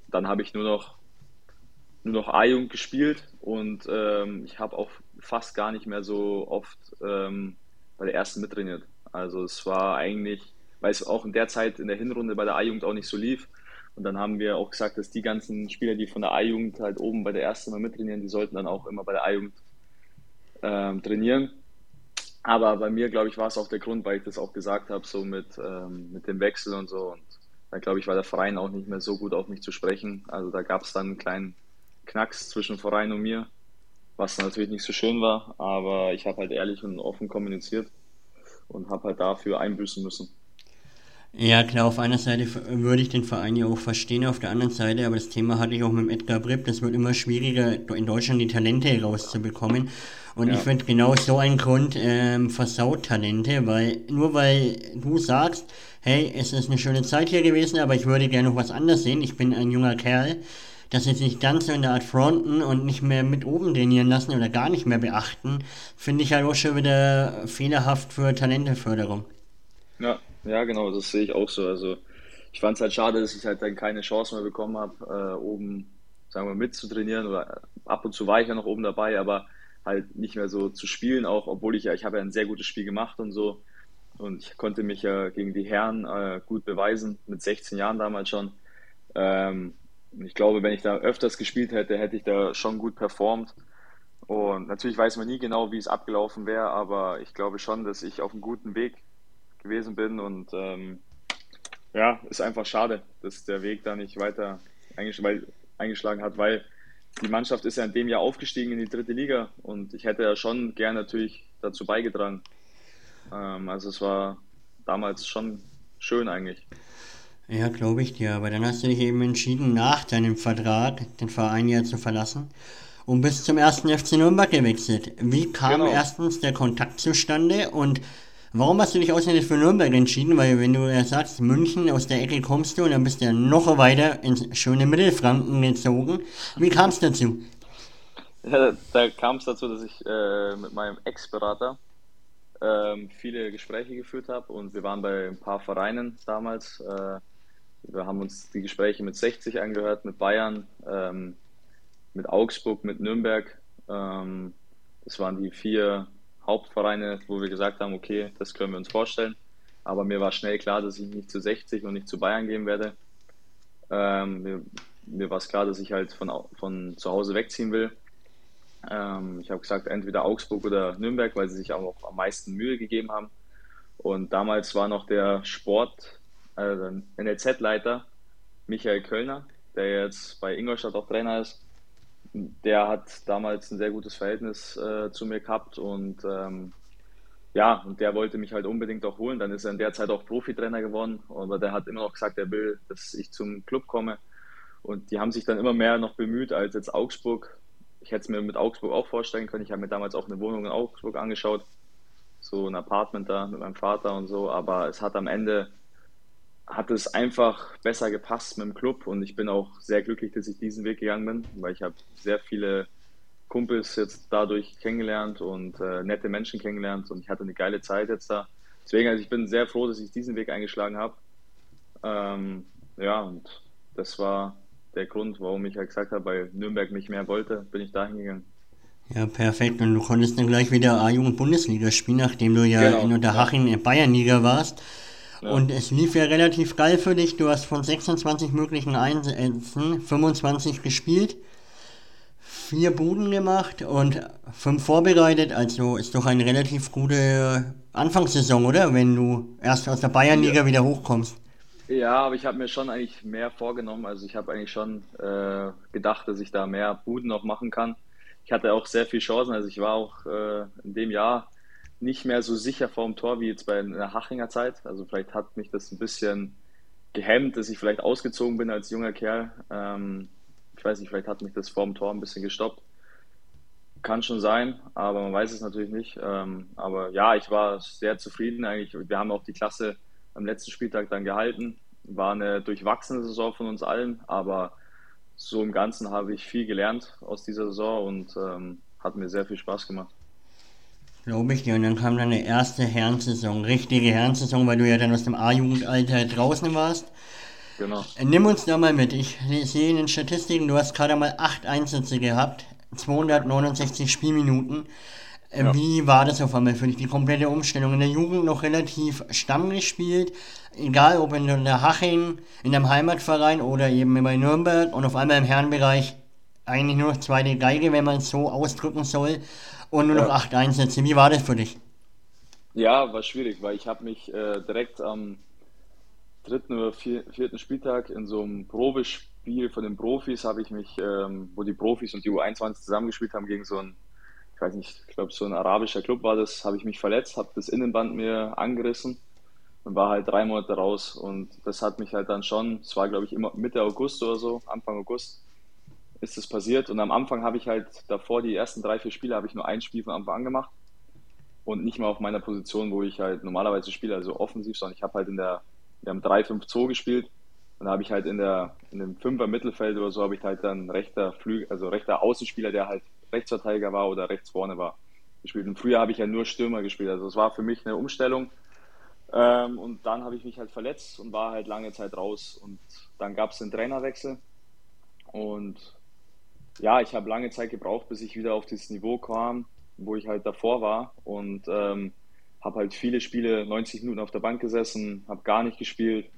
Speaker 3: dann habe ich nur noch nur noch A-Jugend gespielt und ähm, ich habe auch fast gar nicht mehr so oft ähm, bei der ersten mittrainiert. Also es war eigentlich, weil es auch in der Zeit in der Hinrunde bei der A-Jugend auch nicht so lief. Und dann haben wir auch gesagt, dass die ganzen Spieler, die von der A-Jugend halt oben bei der ersten mal mittrainieren, die sollten dann auch immer bei der A-Jugend ähm, trainieren. Aber bei mir, glaube ich, war es auch der Grund, weil ich das auch gesagt habe, so mit, ähm, mit dem Wechsel und so. Und da, glaube ich, war der Verein auch nicht mehr so gut auf mich zu sprechen. Also da gab es dann einen kleinen Knacks zwischen Verein und mir, was natürlich nicht so schön war, aber ich habe halt ehrlich und offen kommuniziert und habe halt dafür einbüßen müssen.
Speaker 2: Ja, klar, auf einer Seite würde ich den Verein ja auch verstehen, auf der anderen Seite, aber das Thema hatte ich auch mit Edgar Bripp, das wird immer schwieriger, in Deutschland die Talente rauszubekommen. Und ja. ich finde genau so ein Grund ähm, versaut Talente, weil nur weil du sagst, hey, es ist eine schöne Zeit hier gewesen, aber ich würde gerne noch was anderes sehen, ich bin ein junger Kerl, dass sie sich ganz so in der Art fronten und nicht mehr mit oben trainieren lassen oder gar nicht mehr beachten, finde ich halt auch schon wieder fehlerhaft für Talenteförderung.
Speaker 3: Ja, ja, genau, das sehe ich auch so. Also ich fand es halt schade, dass ich halt dann keine Chance mehr bekommen habe, äh, oben, sagen wir, mitzutrainieren oder ab und zu war ich ja noch oben dabei, aber halt nicht mehr so zu spielen, auch obwohl ich ja, ich habe ja ein sehr gutes Spiel gemacht und so. Und ich konnte mich ja gegen die Herren äh, gut beweisen, mit 16 Jahren damals schon. Ähm, ich glaube, wenn ich da öfters gespielt hätte, hätte ich da schon gut performt. Und natürlich weiß man nie genau, wie es abgelaufen wäre, aber ich glaube schon, dass ich auf einem guten Weg gewesen bin und ähm, ja, ist einfach schade, dass der Weg da nicht weiter eingeschlagen hat, weil die Mannschaft ist ja in dem Jahr aufgestiegen in die dritte Liga und ich hätte ja schon gern natürlich dazu beigetragen. Ähm, also es war damals schon schön eigentlich.
Speaker 2: Ja, glaube ich dir. Aber dann hast du dich eben entschieden, nach deinem Vertrag den Verein ja zu verlassen und bist zum ersten FC Nürnberg gewechselt. Wie kam genau. erstens der Kontakt zustande und warum hast du dich ausgerechnet für Nürnberg entschieden? Weil wenn du sagst, München, aus der Ecke kommst du und dann bist du ja noch weiter ins schöne Mittelfranken gezogen. Wie kam es dazu?
Speaker 3: Ja, da kam es dazu, dass ich äh, mit meinem Ex-Berater äh, viele Gespräche geführt habe und wir waren bei ein paar Vereinen damals. Äh, wir haben uns die Gespräche mit 60 angehört, mit Bayern, ähm, mit Augsburg, mit Nürnberg. Ähm, das waren die vier Hauptvereine, wo wir gesagt haben, okay, das können wir uns vorstellen. Aber mir war schnell klar, dass ich nicht zu 60 und nicht zu Bayern gehen werde. Ähm, mir, mir war es klar, dass ich halt von, von zu Hause wegziehen will. Ähm, ich habe gesagt, entweder Augsburg oder Nürnberg, weil sie sich auch am meisten Mühe gegeben haben. Und damals war noch der Sport also NLZ-Leiter Michael Kölner, der jetzt bei Ingolstadt auch Trainer ist, der hat damals ein sehr gutes Verhältnis äh, zu mir gehabt und ähm, ja, und der wollte mich halt unbedingt auch holen. Dann ist er in der Zeit auch Profitrainer geworden, aber der hat immer noch gesagt, er will, dass ich zum Club komme. Und die haben sich dann immer mehr noch bemüht als jetzt Augsburg. Ich hätte es mir mit Augsburg auch vorstellen können. Ich habe mir damals auch eine Wohnung in Augsburg angeschaut, so ein Apartment da mit meinem Vater und so. Aber es hat am Ende hat es einfach besser gepasst mit dem Club und ich bin auch sehr glücklich, dass ich diesen Weg gegangen bin, weil ich habe sehr viele Kumpels jetzt dadurch kennengelernt und äh, nette Menschen kennengelernt und ich hatte eine geile Zeit jetzt da. Deswegen, also ich bin sehr froh, dass ich diesen Weg eingeschlagen habe. Ähm, ja, und das war der Grund, warum ich halt gesagt habe, weil Nürnberg mich mehr wollte, bin ich dahin gegangen.
Speaker 2: Ja, perfekt. Und du konntest dann gleich wieder A-Jugend-Bundesliga spielen, nachdem du ja genau, in Unterhaching ja. Bayernliga warst. Ja. Und es lief ja relativ geil für dich. Du hast von 26 möglichen Einsätzen 25 gespielt vier Buden gemacht und fünf vorbereitet. Also ist doch eine relativ gute Anfangssaison, oder? Wenn du erst aus der Bayernliga ja. wieder hochkommst.
Speaker 3: Ja, aber ich habe mir schon eigentlich mehr vorgenommen. Also ich habe eigentlich schon äh, gedacht, dass ich da mehr Buden noch machen kann. Ich hatte auch sehr viele Chancen. Also ich war auch äh, in dem Jahr nicht mehr so sicher vor dem Tor wie jetzt bei der Hachinger Zeit. Also vielleicht hat mich das ein bisschen gehemmt, dass ich vielleicht ausgezogen bin als junger Kerl. Ähm, ich weiß nicht, vielleicht hat mich das vor dem Tor ein bisschen gestoppt. Kann schon sein, aber man weiß es natürlich nicht. Ähm, aber ja, ich war sehr zufrieden eigentlich. Wir haben auch die Klasse am letzten Spieltag dann gehalten. War eine durchwachsene Saison von uns allen, aber so im Ganzen habe ich viel gelernt aus dieser Saison und ähm, hat mir sehr viel Spaß gemacht.
Speaker 2: Glaube ich dir. Und dann kam deine erste Herrensaison, richtige Herrensaison, weil du ja dann aus dem A-Jugendalter draußen warst. Genau. Nimm uns da mal mit. Ich sehe in den Statistiken, du hast gerade mal acht Einsätze gehabt, 269 Spielminuten. Äh, ja. Wie war das auf einmal für dich, die komplette Umstellung? In der Jugend noch relativ Stamm gespielt, egal ob in der Haching, in deinem Heimatverein oder eben bei Nürnberg und auf einmal im Herrenbereich eigentlich nur zweite Geige, wenn man es so ausdrücken soll, und nur ja. noch acht Einsätze. Wie war das für dich?
Speaker 3: Ja, war schwierig, weil ich habe mich äh, direkt am dritten oder vierten Spieltag in so einem Probespiel von den Profis habe ich mich, ähm, wo die Profis und die U21 zusammengespielt haben gegen so ein, ich weiß nicht, ich glaube so ein arabischer Club war das, habe ich mich verletzt, habe das Innenband mir angerissen und war halt drei Monate raus und das hat mich halt dann schon, es war glaube ich immer Mitte August oder so, Anfang August ist das passiert und am Anfang habe ich halt davor die ersten drei, vier Spiele habe ich nur ein Spiel von Anfang an gemacht und nicht mal auf meiner Position, wo ich halt normalerweise spiele, also offensiv, sondern ich habe halt in der wir haben 3-5-2 gespielt. Und da habe ich halt in, der, in dem Fünfer Mittelfeld oder so, habe ich halt dann rechter Flügel, also rechter Außenspieler, der halt Rechtsverteidiger war oder rechts vorne war, gespielt. Und früher habe ich ja nur Stürmer gespielt. Also es war für mich eine Umstellung. Ähm, und dann habe ich mich halt verletzt und war halt lange Zeit raus. Und dann gab es den Trainerwechsel. Und ja, ich habe lange Zeit gebraucht, bis ich wieder auf dieses Niveau kam, wo ich halt davor war. Und ähm, habe halt viele Spiele 90 Minuten auf der Bank gesessen, habe gar nicht gespielt.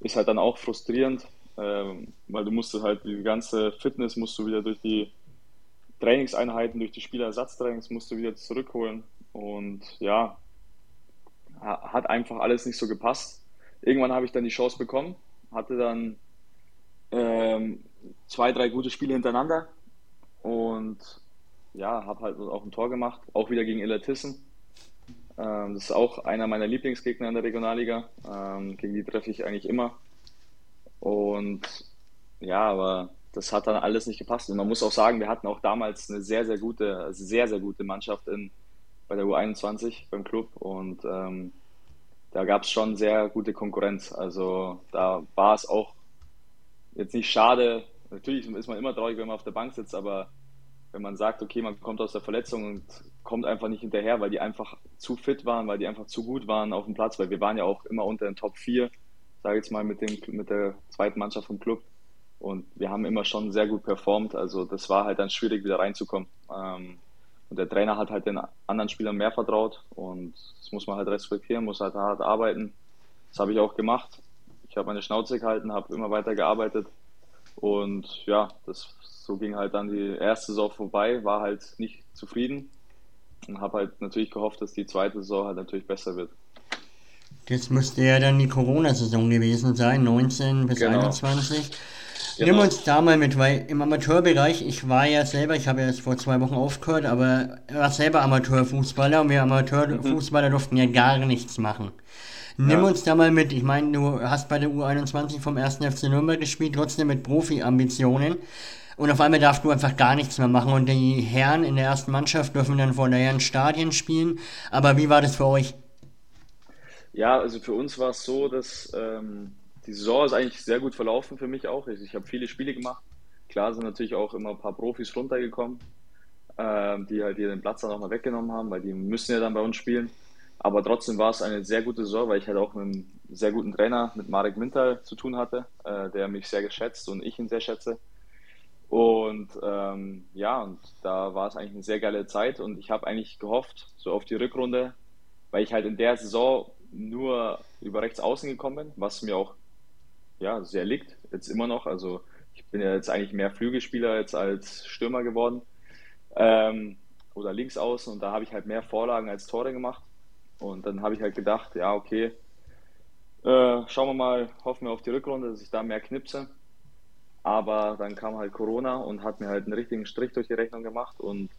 Speaker 3: Ist halt dann auch frustrierend, ähm, weil du musst halt die ganze Fitness musst du wieder durch die Trainingseinheiten, durch die Spielerersatztrainings musst du wieder zurückholen. Und ja, hat einfach alles nicht so gepasst. Irgendwann habe ich dann die Chance bekommen, hatte dann ähm, zwei, drei gute Spiele hintereinander und ja, habe halt auch ein Tor gemacht, auch wieder gegen Elatissen. Ähm, das ist auch einer meiner Lieblingsgegner in der Regionalliga. Ähm, gegen die treffe ich eigentlich immer. Und ja, aber das hat dann alles nicht gepasst. Und man muss auch sagen, wir hatten auch damals eine sehr, sehr gute, sehr, sehr gute Mannschaft in, bei der U21 beim Club. Und ähm, da gab es schon sehr gute Konkurrenz. Also da war es auch jetzt nicht schade. Natürlich ist man immer traurig, wenn man auf der Bank sitzt, aber wenn man sagt, okay, man kommt aus der Verletzung und kommt einfach nicht hinterher, weil die einfach zu fit waren, weil die einfach zu gut waren auf dem Platz, weil wir waren ja auch immer unter den Top 4, sage ich jetzt mal, mit, dem, mit der zweiten Mannschaft vom Club. Und wir haben immer schon sehr gut performt. Also das war halt dann schwierig, wieder reinzukommen. Ähm, und der Trainer hat halt den anderen Spielern mehr vertraut und das muss man halt respektieren, muss halt hart arbeiten. Das habe ich auch gemacht. Ich habe meine Schnauze gehalten, habe immer weiter gearbeitet und ja, das, so ging halt dann die erste Saison vorbei, war halt nicht zufrieden und habe halt natürlich gehofft, dass die zweite Saison halt natürlich besser wird.
Speaker 2: Das müsste ja dann die Corona-Saison gewesen sein, 19 bis genau. 21. Genau. Nimm uns da mal mit, weil im Amateurbereich, ich war ja selber, ich habe ja erst vor zwei Wochen aufgehört, aber ich war selber Amateurfußballer und wir Amateurfußballer mhm. durften ja gar nichts machen. Nimm ja. uns da mal mit. Ich meine, du hast bei der U21 vom 1. FC Nürnberg gespielt, trotzdem mit Profi-Ambitionen. Und auf einmal darfst du einfach gar nichts mehr machen. Und die Herren in der ersten Mannschaft dürfen dann vor leeren Stadien spielen. Aber wie war das für euch?
Speaker 3: Ja, also für uns war es so, dass ähm, die Saison ist eigentlich sehr gut verlaufen für mich auch. Ich, ich habe viele Spiele gemacht. Klar sind natürlich auch immer ein paar Profis runtergekommen, ähm, die halt hier den Platz dann auch mal weggenommen haben, weil die müssen ja dann bei uns spielen. Aber trotzdem war es eine sehr gute Saison, weil ich halt auch mit einem sehr guten Trainer, mit Marek Minter, zu tun hatte, äh, der mich sehr geschätzt und ich ihn sehr schätze. Und ähm, ja, und da war es eigentlich eine sehr geile Zeit und ich habe eigentlich gehofft, so auf die Rückrunde, weil ich halt in der Saison nur über rechts außen gekommen bin, was mir auch ja, sehr liegt, jetzt immer noch. Also ich bin ja jetzt eigentlich mehr Flügelspieler jetzt als Stürmer geworden ähm, oder links außen und da habe ich halt mehr Vorlagen als Tore gemacht. Und dann habe ich halt gedacht, ja, okay, äh, schauen wir mal, hoffen wir auf die Rückrunde, dass ich da mehr knipse. Aber dann kam halt Corona und hat mir halt einen richtigen Strich durch die Rechnung gemacht. Und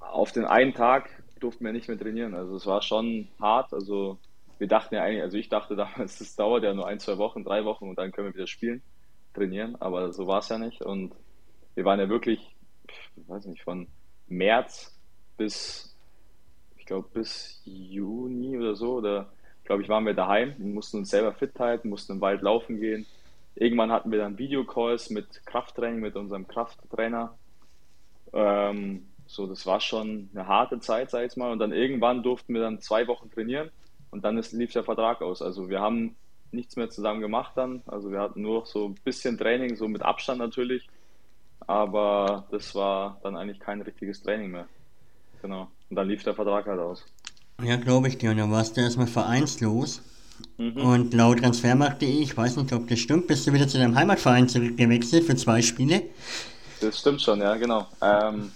Speaker 3: auf den einen Tag durften wir nicht mehr trainieren. Also es war schon hart. Also wir dachten ja eigentlich, also ich dachte damals, das dauert ja nur ein, zwei Wochen, drei Wochen und dann können wir wieder spielen, trainieren. Aber so war es ja nicht. Und wir waren ja wirklich, ich weiß nicht, von März bis ich glaube, bis Juni oder so, oder glaube ich, waren wir daheim und mussten uns selber fit halten, mussten im Wald laufen gehen. Irgendwann hatten wir dann Videocalls mit Krafttraining, mit unserem Krafttrainer. Ähm, so, das war schon eine harte Zeit, sag ich mal. Und dann irgendwann durften wir dann zwei Wochen trainieren und dann ist, lief der Vertrag aus. Also wir haben nichts mehr zusammen gemacht dann. Also wir hatten nur so ein bisschen Training, so mit Abstand natürlich. Aber das war dann eigentlich kein richtiges Training mehr. Genau. Und dann lief der Vertrag halt aus.
Speaker 2: Ja, glaube ich dir. Und dann warst du erstmal vereinslos. Mhm. Und laut Transfermarkt.de, ich weiß nicht, ob das stimmt, bist du wieder zu deinem Heimatverein zurückgewechselt für zwei Spiele.
Speaker 3: Das stimmt schon, ja, genau. Ähm,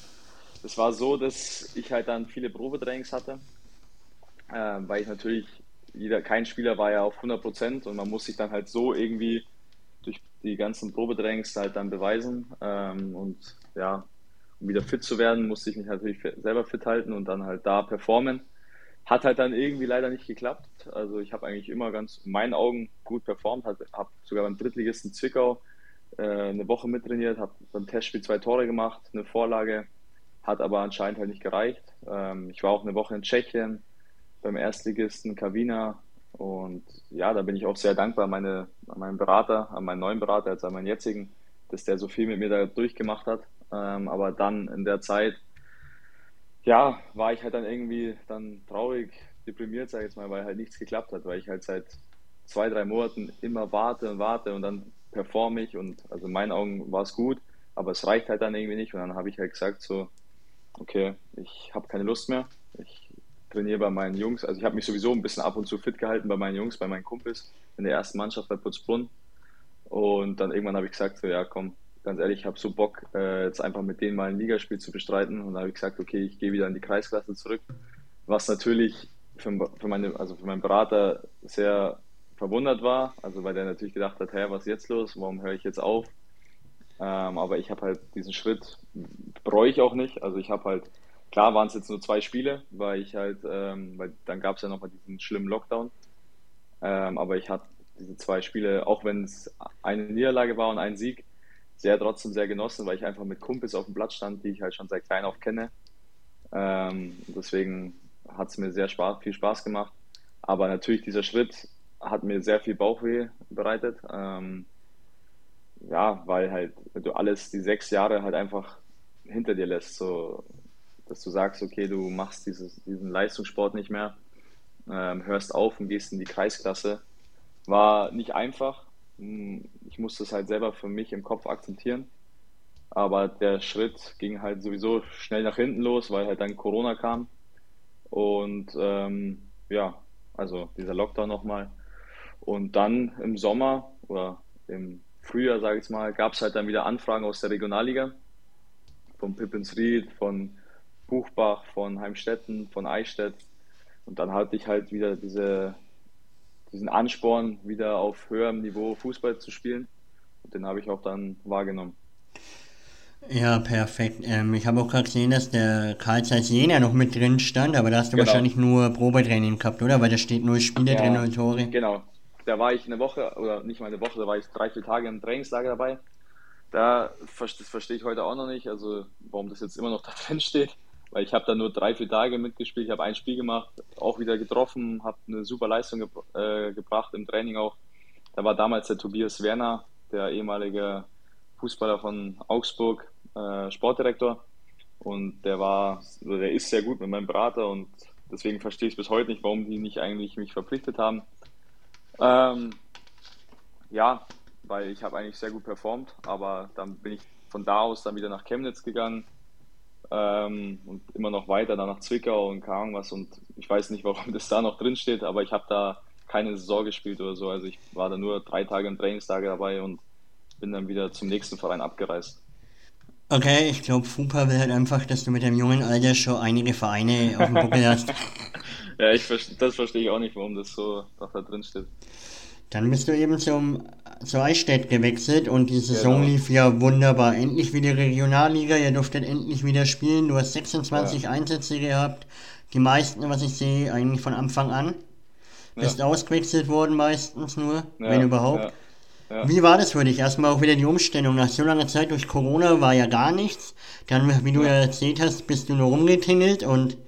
Speaker 3: es war so, dass ich halt dann viele Probetrainings hatte, äh, weil ich natürlich, jeder, kein Spieler war ja auf 100 Prozent und man muss sich dann halt so irgendwie durch die ganzen Probetrainings halt dann beweisen. Ähm, und ja, wieder fit zu werden, musste ich mich natürlich selber fit halten und dann halt da performen. Hat halt dann irgendwie leider nicht geklappt. Also ich habe eigentlich immer ganz in meinen Augen gut performt, habe sogar beim Drittligisten Zwickau äh, eine Woche mittrainiert, habe beim Testspiel zwei Tore gemacht, eine Vorlage, hat aber anscheinend halt nicht gereicht. Ähm, ich war auch eine Woche in Tschechien beim Erstligisten Kavina und ja, da bin ich auch sehr dankbar an, meine, an meinen Berater, an meinen neuen Berater, als an meinen jetzigen, dass der so viel mit mir da durchgemacht hat. Ähm, aber dann in der Zeit, ja, war ich halt dann irgendwie dann traurig, deprimiert, sage ich jetzt mal, weil halt nichts geklappt hat, weil ich halt seit zwei, drei Monaten immer warte und warte und dann performe ich und also in meinen Augen war es gut, aber es reicht halt dann irgendwie nicht und dann habe ich halt gesagt so, okay, ich habe keine Lust mehr, ich trainiere bei meinen Jungs, also ich habe mich sowieso ein bisschen ab und zu fit gehalten bei meinen Jungs, bei meinen Kumpels in der ersten Mannschaft bei Putzbrunn und dann irgendwann habe ich gesagt so, ja komm, ganz ehrlich, ich habe so Bock, äh, jetzt einfach mit denen mal ein Ligaspiel zu bestreiten. Und da habe ich gesagt, okay, ich gehe wieder in die Kreisklasse zurück. Was natürlich für, für, meine, also für meinen Berater sehr verwundert war, also weil der natürlich gedacht hat, hä, was ist jetzt los? Warum höre ich jetzt auf? Ähm, aber ich habe halt diesen Schritt, bereue ich auch nicht. Also ich habe halt, klar waren es jetzt nur zwei Spiele, weil ich halt, ähm, weil dann gab es ja nochmal diesen schlimmen Lockdown. Ähm, aber ich hatte diese zwei Spiele, auch wenn es eine Niederlage war und ein Sieg, sehr trotzdem sehr genossen, weil ich einfach mit Kumpels auf dem Platz stand, die ich halt schon seit klein auf kenne. Ähm, deswegen hat es mir sehr Spaß, viel Spaß gemacht. Aber natürlich dieser Schritt hat mir sehr viel Bauchweh bereitet. Ähm, ja, weil halt du alles die sechs Jahre halt einfach hinter dir lässt, so dass du sagst, okay, du machst dieses, diesen Leistungssport nicht mehr, ähm, hörst auf und gehst in die Kreisklasse. War nicht einfach, ich musste es halt selber für mich im Kopf akzeptieren. Aber der Schritt ging halt sowieso schnell nach hinten los, weil halt dann Corona kam. Und ähm, ja, also dieser Lockdown nochmal. Und dann im Sommer oder im Frühjahr, sage ich mal, gab es halt dann wieder Anfragen aus der Regionalliga. Von Pippensried, von Buchbach, von Heimstetten, von Eichstätt. Und dann hatte ich halt wieder diese diesen Ansporn, wieder auf höherem Niveau Fußball zu spielen. den habe ich auch dann wahrgenommen.
Speaker 2: Ja, perfekt. Ähm, ich habe auch gerade gesehen, dass der Karl Zeiss Jena noch mit drin stand, aber da hast du
Speaker 3: Genau.
Speaker 2: wahrscheinlich nur Probetraining gehabt, oder? Weil da steht nur Spiele
Speaker 3: Ja,
Speaker 2: drin und Tore.
Speaker 3: Genau. Da war ich eine Woche, oder nicht mal eine Woche, da war ich drei, vier Tage im Trainingslager dabei. Da, das verstehe ich heute auch noch nicht, also warum das jetzt immer noch da drin steht. Weil ich habe da nur drei, vier Tage mitgespielt, ich habe ein Spiel gemacht, auch wieder getroffen, habe eine super Leistung gebr äh, gebracht im Training auch. Da war damals der Tobias Werner, der ehemalige Fußballer von Augsburg, äh, Sportdirektor. Und der war, also der ist sehr gut mit meinem Berater und deswegen verstehe ich bis heute nicht, warum die nicht eigentlich mich verpflichtet haben. Ähm, ja, weil ich habe eigentlich sehr gut performt, aber dann bin ich von da aus dann wieder nach Chemnitz gegangen ähm, und immer noch weiter, dann nach Zwickau und keine Ahnung was und ich weiß nicht, warum das da noch drin steht, aber ich habe da keine Saison gespielt oder so, also ich war da nur drei Tage im Trainingslager dabei und bin dann wieder zum nächsten Verein abgereist.
Speaker 2: Okay, ich glaube, Fupa will halt einfach, dass du mit dem jungen Alter schon einige Vereine auf dem Buckel hast.
Speaker 3: Ja, ich, das verstehe ich auch nicht, warum das so da drin steht.
Speaker 2: Dann bist du eben zum, zu Eichstätt gewechselt und die Saison
Speaker 3: Genau.
Speaker 2: lief ja wunderbar. Endlich wieder Regionalliga, ihr durftet endlich wieder spielen. Du hast 26 Einsätze gehabt. Die meisten, was ich sehe, eigentlich von Anfang an. Bist ausgewechselt worden meistens nur,
Speaker 3: Ja,
Speaker 2: wenn überhaupt.
Speaker 3: ja, ja.
Speaker 2: Wie war das für dich? Erstmal auch wieder die Umstellung. Nach so langer Zeit durch Corona war ja gar nichts. Dann, wie du ja erzählt hast, bist du nur rumgetingelt und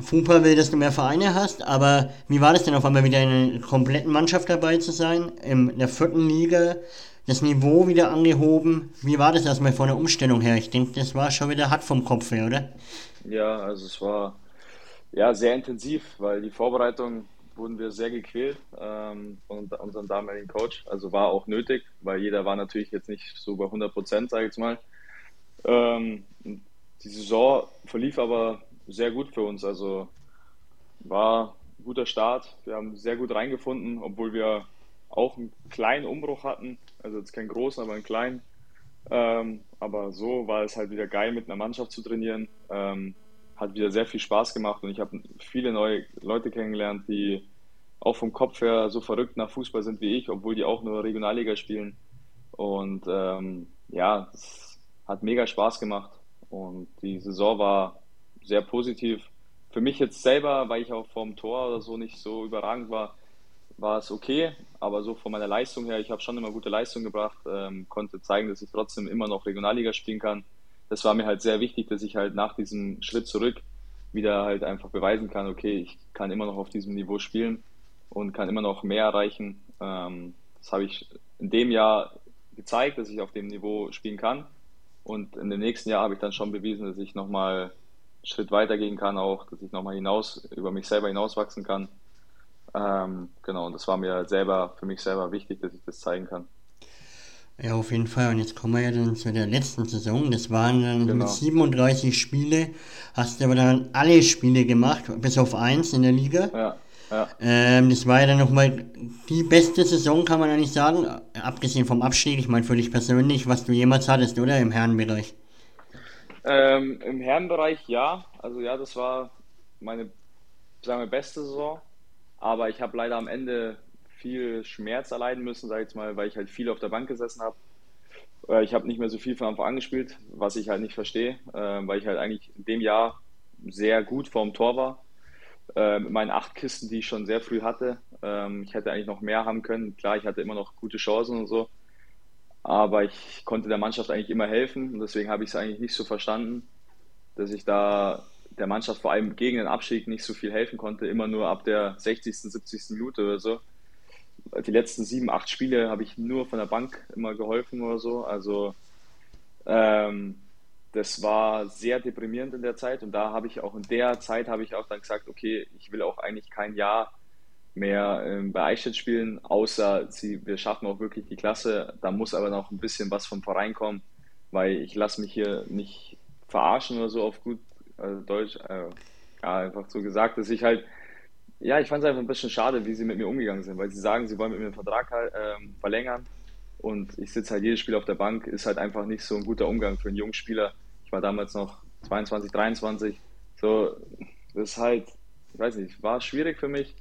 Speaker 2: Fupa will, dass du mehr Vereine hast. Aber wie war das denn auf einmal wieder in einer kompletten Mannschaft dabei zu sein? In der vierten Liga, das Niveau wieder angehoben. Wie war das erstmal von der Umstellung her? Ich denke, das war schon wieder hart vom Kopf her, oder?
Speaker 3: Ja, also es war ja sehr intensiv, weil die Vorbereitung wurden wir sehr gequält ähm, von unserem damaligen Coach. Also war auch nötig, weil jeder war natürlich jetzt nicht so bei 100 Prozent, sage ich jetzt mal. Ähm, die Saison verlief aber sehr gut für uns. Also war ein guter Start. Wir haben sehr gut reingefunden, obwohl wir auch einen kleinen Umbruch hatten. Also jetzt keinen großen, aber einen kleinen. Ähm, aber so war es halt wieder geil, mit einer Mannschaft zu trainieren. Ähm, hat wieder sehr viel Spaß gemacht und ich habe viele neue Leute kennengelernt, die auch vom Kopf her so verrückt nach Fußball sind wie ich, obwohl die auch nur Regionalliga spielen. Und ähm, ja, es hat mega Spaß gemacht und die Saison war sehr positiv. Für mich jetzt selber, weil ich auch vorm Tor oder so nicht so überragend war, war es okay, aber so von meiner Leistung her, ich habe schon immer gute Leistung gebracht, ähm, konnte zeigen, dass ich trotzdem immer noch Regionalliga spielen kann. Das war mir halt sehr wichtig, dass ich halt nach diesem Schritt zurück wieder halt einfach beweisen kann, okay, ich kann immer noch auf diesem Niveau spielen und kann immer noch mehr erreichen. Ähm, das habe ich in dem Jahr gezeigt, dass ich auf dem Niveau spielen kann. Und in dem nächsten Jahr habe ich dann schon bewiesen, dass ich nochmal Schritt weiter gehen kann, auch, dass ich nochmal hinaus, über mich selber hinauswachsen kann. Ähm, genau, und das war mir selber, für mich selber wichtig, dass ich das zeigen kann.
Speaker 2: Ja, auf jeden Fall. Und jetzt kommen wir ja dann zu der letzten Saison. Das waren dann mit
Speaker 3: Genau.
Speaker 2: 37 Spiele. Hast aber dann alle Spiele gemacht, bis auf eins in der Liga.
Speaker 3: Ja, ja,
Speaker 2: Ähm, das war ja dann nochmal die beste Saison, kann man eigentlich sagen. Abgesehen vom Abstieg, ich meine für dich persönlich, was du jemals hattest, oder? Im Herrenbereich.
Speaker 3: Ähm, Im Herrenbereich ja. Also ja, das war meine, sagen wir, beste Saison. Aber ich habe leider am Ende viel Schmerz erleiden müssen, sage ich jetzt mal, weil ich halt viel auf der Bank gesessen habe. Äh, Ich habe nicht mehr so viel von Anfang an gespielt, was ich halt nicht verstehe, äh, weil ich halt eigentlich in dem Jahr sehr gut vorm Tor war. Äh, Mit meinen acht Kisten, die ich schon sehr früh hatte. Ähm, Ich hätte eigentlich noch mehr haben können. Klar, ich hatte immer noch gute Chancen und so. Aber ich konnte der Mannschaft eigentlich immer helfen und deswegen habe ich es eigentlich nicht so verstanden, dass ich da der Mannschaft vor allem gegen den Abstieg nicht so viel helfen konnte, immer nur ab der 60., 70. Minute oder so. Die letzten sieben, acht Spiele habe ich nur von der Bank immer geholfen oder so. Also ähm, das war sehr deprimierend in der Zeit und da habe ich auch in der Zeit habe ich auch dann gesagt, okay, ich will auch eigentlich kein Jahr mehr ähm, bei Eichstätt spielen, außer sie, wir schaffen auch wirklich die Klasse. Da muss aber noch ein bisschen was vom Verein kommen, weil ich lasse mich hier nicht verarschen oder so auf gut äh, Deutsch. Äh, ja, einfach so gesagt, dass ich halt, ja, ich fand es einfach ein bisschen schade, wie sie mit mir umgegangen sind, weil sie sagen, sie wollen mit mir den Vertrag halt, ähm, verlängern und ich sitze halt jedes Spiel auf der Bank, ist halt einfach nicht so ein guter Umgang für einen jungen Spieler. Ich war damals noch 22, 23, so, das ist halt, ich weiß nicht, war schwierig für mich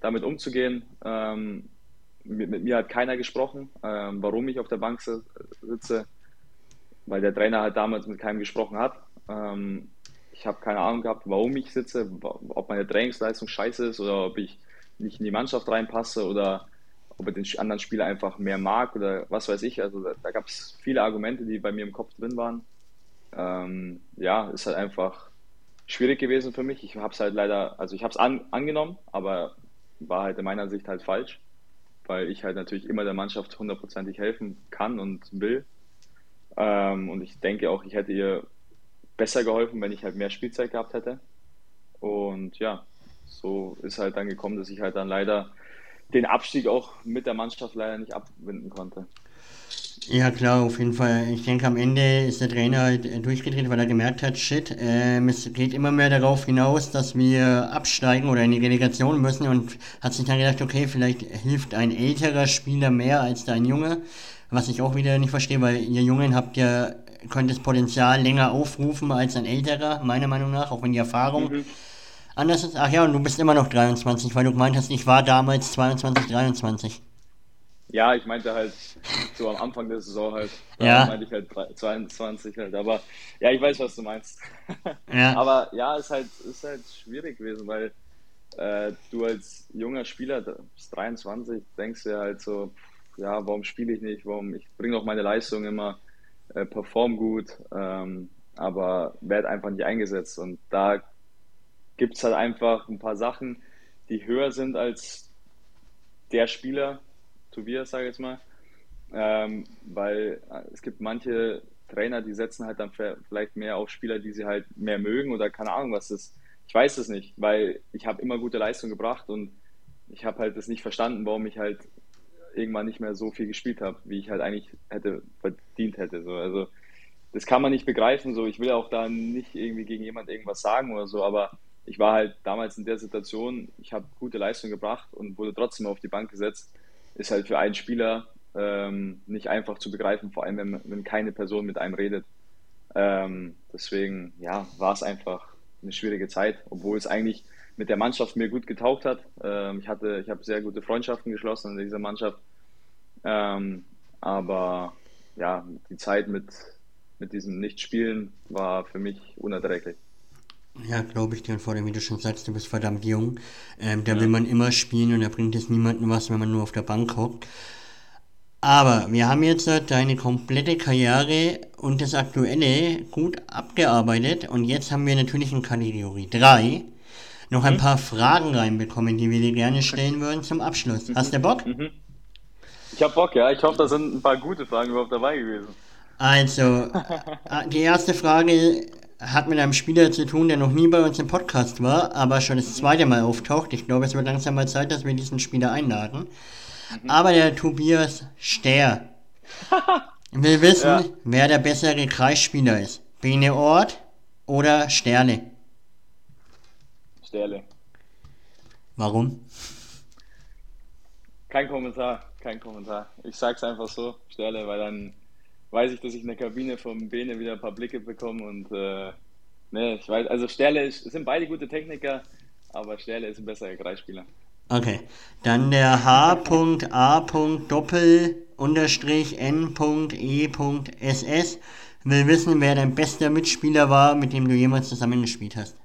Speaker 3: damit umzugehen. Ähm, mit, mit, mir hat keiner gesprochen, ähm, warum ich auf der Bank sitze, weil der Trainer halt damals mit keinem gesprochen hat. Ähm, ich habe keine Ahnung gehabt, warum ich sitze, ob meine Trainingsleistung scheiße ist oder ob ich nicht in die Mannschaft reinpasse oder ob er den anderen Spieler einfach mehr mag oder was weiß ich. Also da, da gab es viele Argumente, die bei mir im Kopf drin waren. Ähm, ja, ist halt einfach schwierig gewesen für mich. Ich habe es halt leider, also ich habe es an, angenommen, aber war halt in meiner Sicht halt falsch, weil ich halt natürlich immer der Mannschaft hundertprozentig helfen kann und will. Ähm, und ich denke auch, ich hätte ihr besser geholfen, wenn ich halt mehr Spielzeit gehabt hätte. Und ja, so ist halt dann gekommen, dass ich halt dann leider den Abstieg auch mit der Mannschaft leider nicht abwinden konnte.
Speaker 2: Ja klar, auf jeden Fall. Ich denke, am Ende ist der Trainer halt äh, durchgedreht, weil er gemerkt hat, shit, ähm, es geht immer mehr darauf hinaus, dass wir absteigen oder in die Relegation müssen und hat sich dann gedacht, okay, vielleicht hilft ein älterer Spieler mehr als dein Junge, was ich auch wieder nicht verstehe, weil ihr Jungen habt ja, könnt das Potenzial länger aufrufen als ein älterer, meiner Meinung nach, auch wenn die Erfahrung mhm anders ist. Ach ja, und du bist immer noch 23, weil du gemeint hast, ich war damals 22, 23.
Speaker 3: Ja, ich meinte halt so am Anfang der Saison halt.
Speaker 2: Da ja.
Speaker 3: meinte ich halt 22 halt. Aber ja, ich weiß, was du meinst. Ja. Aber ja, ist halt, ist halt schwierig gewesen, weil äh, du als junger Spieler, bis 23, denkst ja halt so, ja, warum spiele ich nicht? Warum? Ich bringe auch meine Leistung immer, äh, perform gut, ähm, aber werde einfach nicht eingesetzt. Und da gibt es halt einfach ein paar Sachen, die höher sind als der Spieler, Tobias, sage ich jetzt mal. Ähm, weil äh, es gibt manche Trainer, die setzen halt dann vielleicht mehr auf Spieler, die sie halt mehr mögen oder keine Ahnung, was ist. Ich weiß es nicht, weil ich habe immer gute Leistung gebracht und ich habe halt das nicht verstanden, warum ich halt irgendwann nicht mehr so viel gespielt habe, wie ich halt eigentlich hätte verdient hätte. So. Also das kann man nicht begreifen. So, ich will auch da nicht irgendwie gegen jemand irgendwas sagen oder so, aber ich war halt damals in der Situation, ich habe gute Leistung gebracht und wurde trotzdem auf die Bank gesetzt. Ist halt für einen Spieler ähm, nicht einfach zu begreifen, vor allem wenn, wenn keine Person mit einem redet. Ähm, deswegen, ja, war es einfach eine schwierige Zeit, obwohl es eigentlich mit der Mannschaft mir gut getaugt hat. Ähm, ich hatte, ich habe sehr gute Freundschaften geschlossen in dieser Mannschaft. Ähm, aber ja, die Zeit mit, mit diesem Nichtspielen war für mich unerträglich.
Speaker 2: Ja, glaube ich dir. Und vor allem, wie du schon sagst, du bist verdammt jung. Ähm, da ja. will man immer spielen und da bringt es niemandem was, wenn man nur auf der Bank hockt. Aber wir haben jetzt deine komplette Karriere und das Aktuelle gut abgearbeitet und jetzt haben wir natürlich in Kategorie 3 noch ein mhm. paar Fragen reinbekommen, die wir dir gerne stellen würden zum Abschluss. Mhm. Hast du Bock? Mhm.
Speaker 3: Ich hab Bock, ja. Ich hoffe, da sind ein paar gute Fragen überhaupt dabei gewesen.
Speaker 2: Also, äh, die erste Frage hat mit einem Spieler zu tun, der noch nie bei uns im Podcast war, aber schon das zweite Mal auftaucht. Ich glaube, es wird langsam mal Zeit, dass wir diesen Spieler einladen. Mhm. Aber der Tobias Ster will wissen, ja. wer der bessere Kreisspieler ist. Bene Ort oder Sterle?
Speaker 3: Sterle.
Speaker 2: Warum?
Speaker 3: Kein Kommentar, kein Kommentar. Ich sag's einfach so, Sterle, weil dann weiß ich, dass ich in der Kabine vom Bene wieder ein paar Blicke bekomme und äh, ne, ich weiß, also Sterle ist, sind beide gute Techniker, aber Sterle ist ein besserer Kreisspieler.
Speaker 2: Okay, dann der H.A. Doppel unterstrich N.E.SS will wissen, wer dein bester Mitspieler war, mit dem du jemals zusammengespielt hast.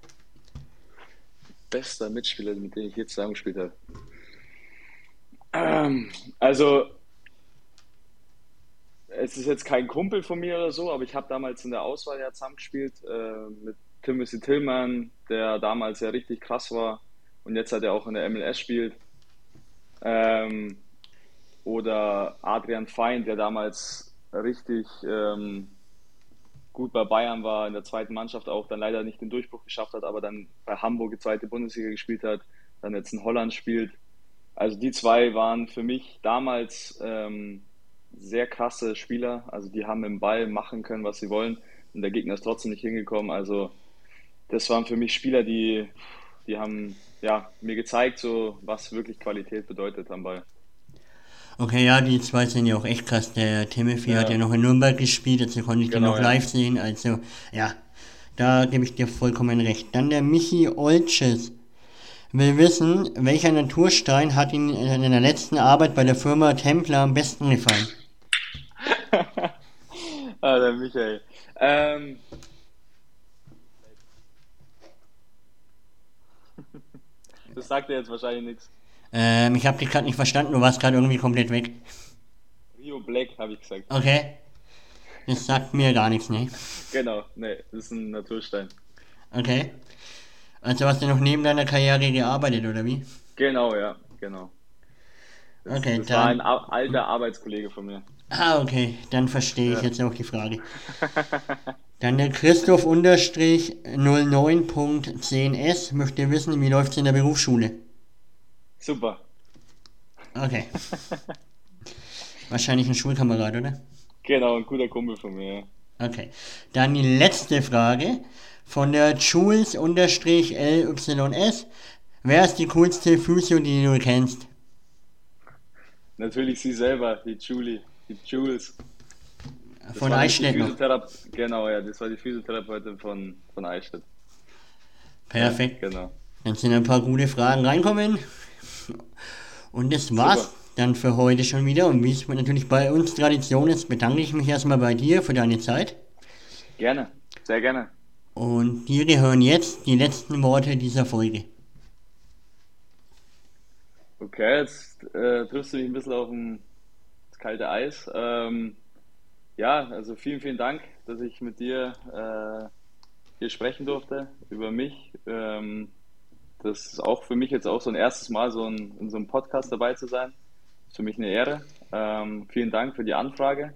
Speaker 3: Bester Mitspieler, mit dem ich jetzt zusammengespielt habe. Ähm, also es ist jetzt kein Kumpel von mir oder so, aber ich habe damals in der Auswahl ja zusammengespielt äh, mit Timothy Tillman, der damals ja richtig krass war und jetzt hat er auch in der MLS spielt. Ähm, oder Adrian Feind, der damals richtig ähm, gut bei Bayern war, in der zweiten Mannschaft auch, dann leider nicht den Durchbruch geschafft hat, aber dann bei Hamburg die zweite Bundesliga gespielt hat, dann jetzt in Holland spielt. Also die zwei waren für mich damals ähm, sehr krasse Spieler. Also die haben im Ball machen können, was sie wollen. Und der Gegner ist trotzdem nicht hingekommen. Also das waren für mich Spieler, die, die haben ja, mir gezeigt, so, was wirklich Qualität bedeutet am Ball.
Speaker 2: Okay, ja, die zwei sind ja auch echt krass. Der Timothy ja. hat ja noch in Nürnberg gespielt, dazu konnte ich genau, den auch live sehen. Also, ja, da gebe ich dir vollkommen recht. Dann der Michi Olches will wissen, welcher Naturstein hat Ihnen in der letzten Arbeit bei der Firma Templer am besten gefallen?
Speaker 3: ah, der Michael. Ähm, das sagt dir jetzt wahrscheinlich nichts.
Speaker 2: Ähm, ich habe dich gerade nicht verstanden, du warst gerade irgendwie komplett weg.
Speaker 3: Rio Black, habe ich gesagt.
Speaker 2: Okay. Das sagt mir gar nichts, ne?
Speaker 3: Genau, ne, das ist ein Naturstein.
Speaker 2: Okay. Also hast du noch neben deiner Karriere gearbeitet, oder wie?
Speaker 3: Genau, ja, genau. Das,
Speaker 2: Okay,
Speaker 3: das war
Speaker 2: dann-
Speaker 3: ein a- alter Arbeitskollege von mir.
Speaker 2: Ah, okay. Dann verstehe ich
Speaker 3: Ja.
Speaker 2: jetzt auch die Frage. Dann der Christoph unterstrich 09.10s möchte wissen, wie läuft's in der Berufsschule?
Speaker 3: Super.
Speaker 2: Okay. Wahrscheinlich ein Schulkamerad, oder?
Speaker 3: Genau, ein guter Kumpel von mir. ja.
Speaker 2: Okay. Dann die letzte Frage von der Jules-LYS. Wer ist die coolste Physio, die du kennst?
Speaker 3: Natürlich sie selber, die Julie, die Jules. Das
Speaker 2: Von Eichstätt noch.
Speaker 3: Genau, ja, das war die Physiotherapeutin von, von Eichstätt.
Speaker 2: Perfekt.
Speaker 3: Genau.
Speaker 2: Dann sind ein paar gute Fragen reinkommen. Und das war's
Speaker 3: Super.
Speaker 2: dann für heute schon wieder. Und wie es natürlich bei uns Tradition ist, bedanke ich mich erstmal bei dir für deine Zeit.
Speaker 3: Gerne, sehr gerne.
Speaker 2: Und dir gehören jetzt die letzten Worte dieser Folge.
Speaker 3: Okay, jetzt äh, triffst du mich ein bisschen auf ein, das kalte Eis. Ähm, ja, also vielen, vielen Dank, dass ich mit dir äh, hier sprechen durfte über mich. Ähm, das ist auch für mich jetzt auch so ein erstes Mal, so ein, in so einem Podcast dabei zu sein. Ist für mich eine Ehre. Ähm, vielen Dank für die Anfrage.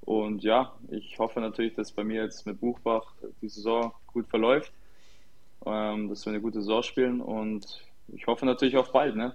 Speaker 3: Und ja, ich hoffe natürlich, dass bei mir jetzt mit Buchbach die Saison gut verläuft, ähm, dass wir eine gute Saison spielen und ich hoffe natürlich auf bald. Ne?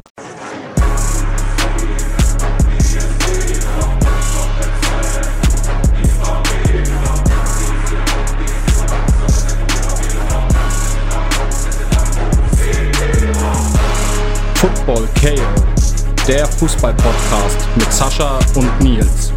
Speaker 1: KO, der Fußball-Podcast mit Sascha und Nils.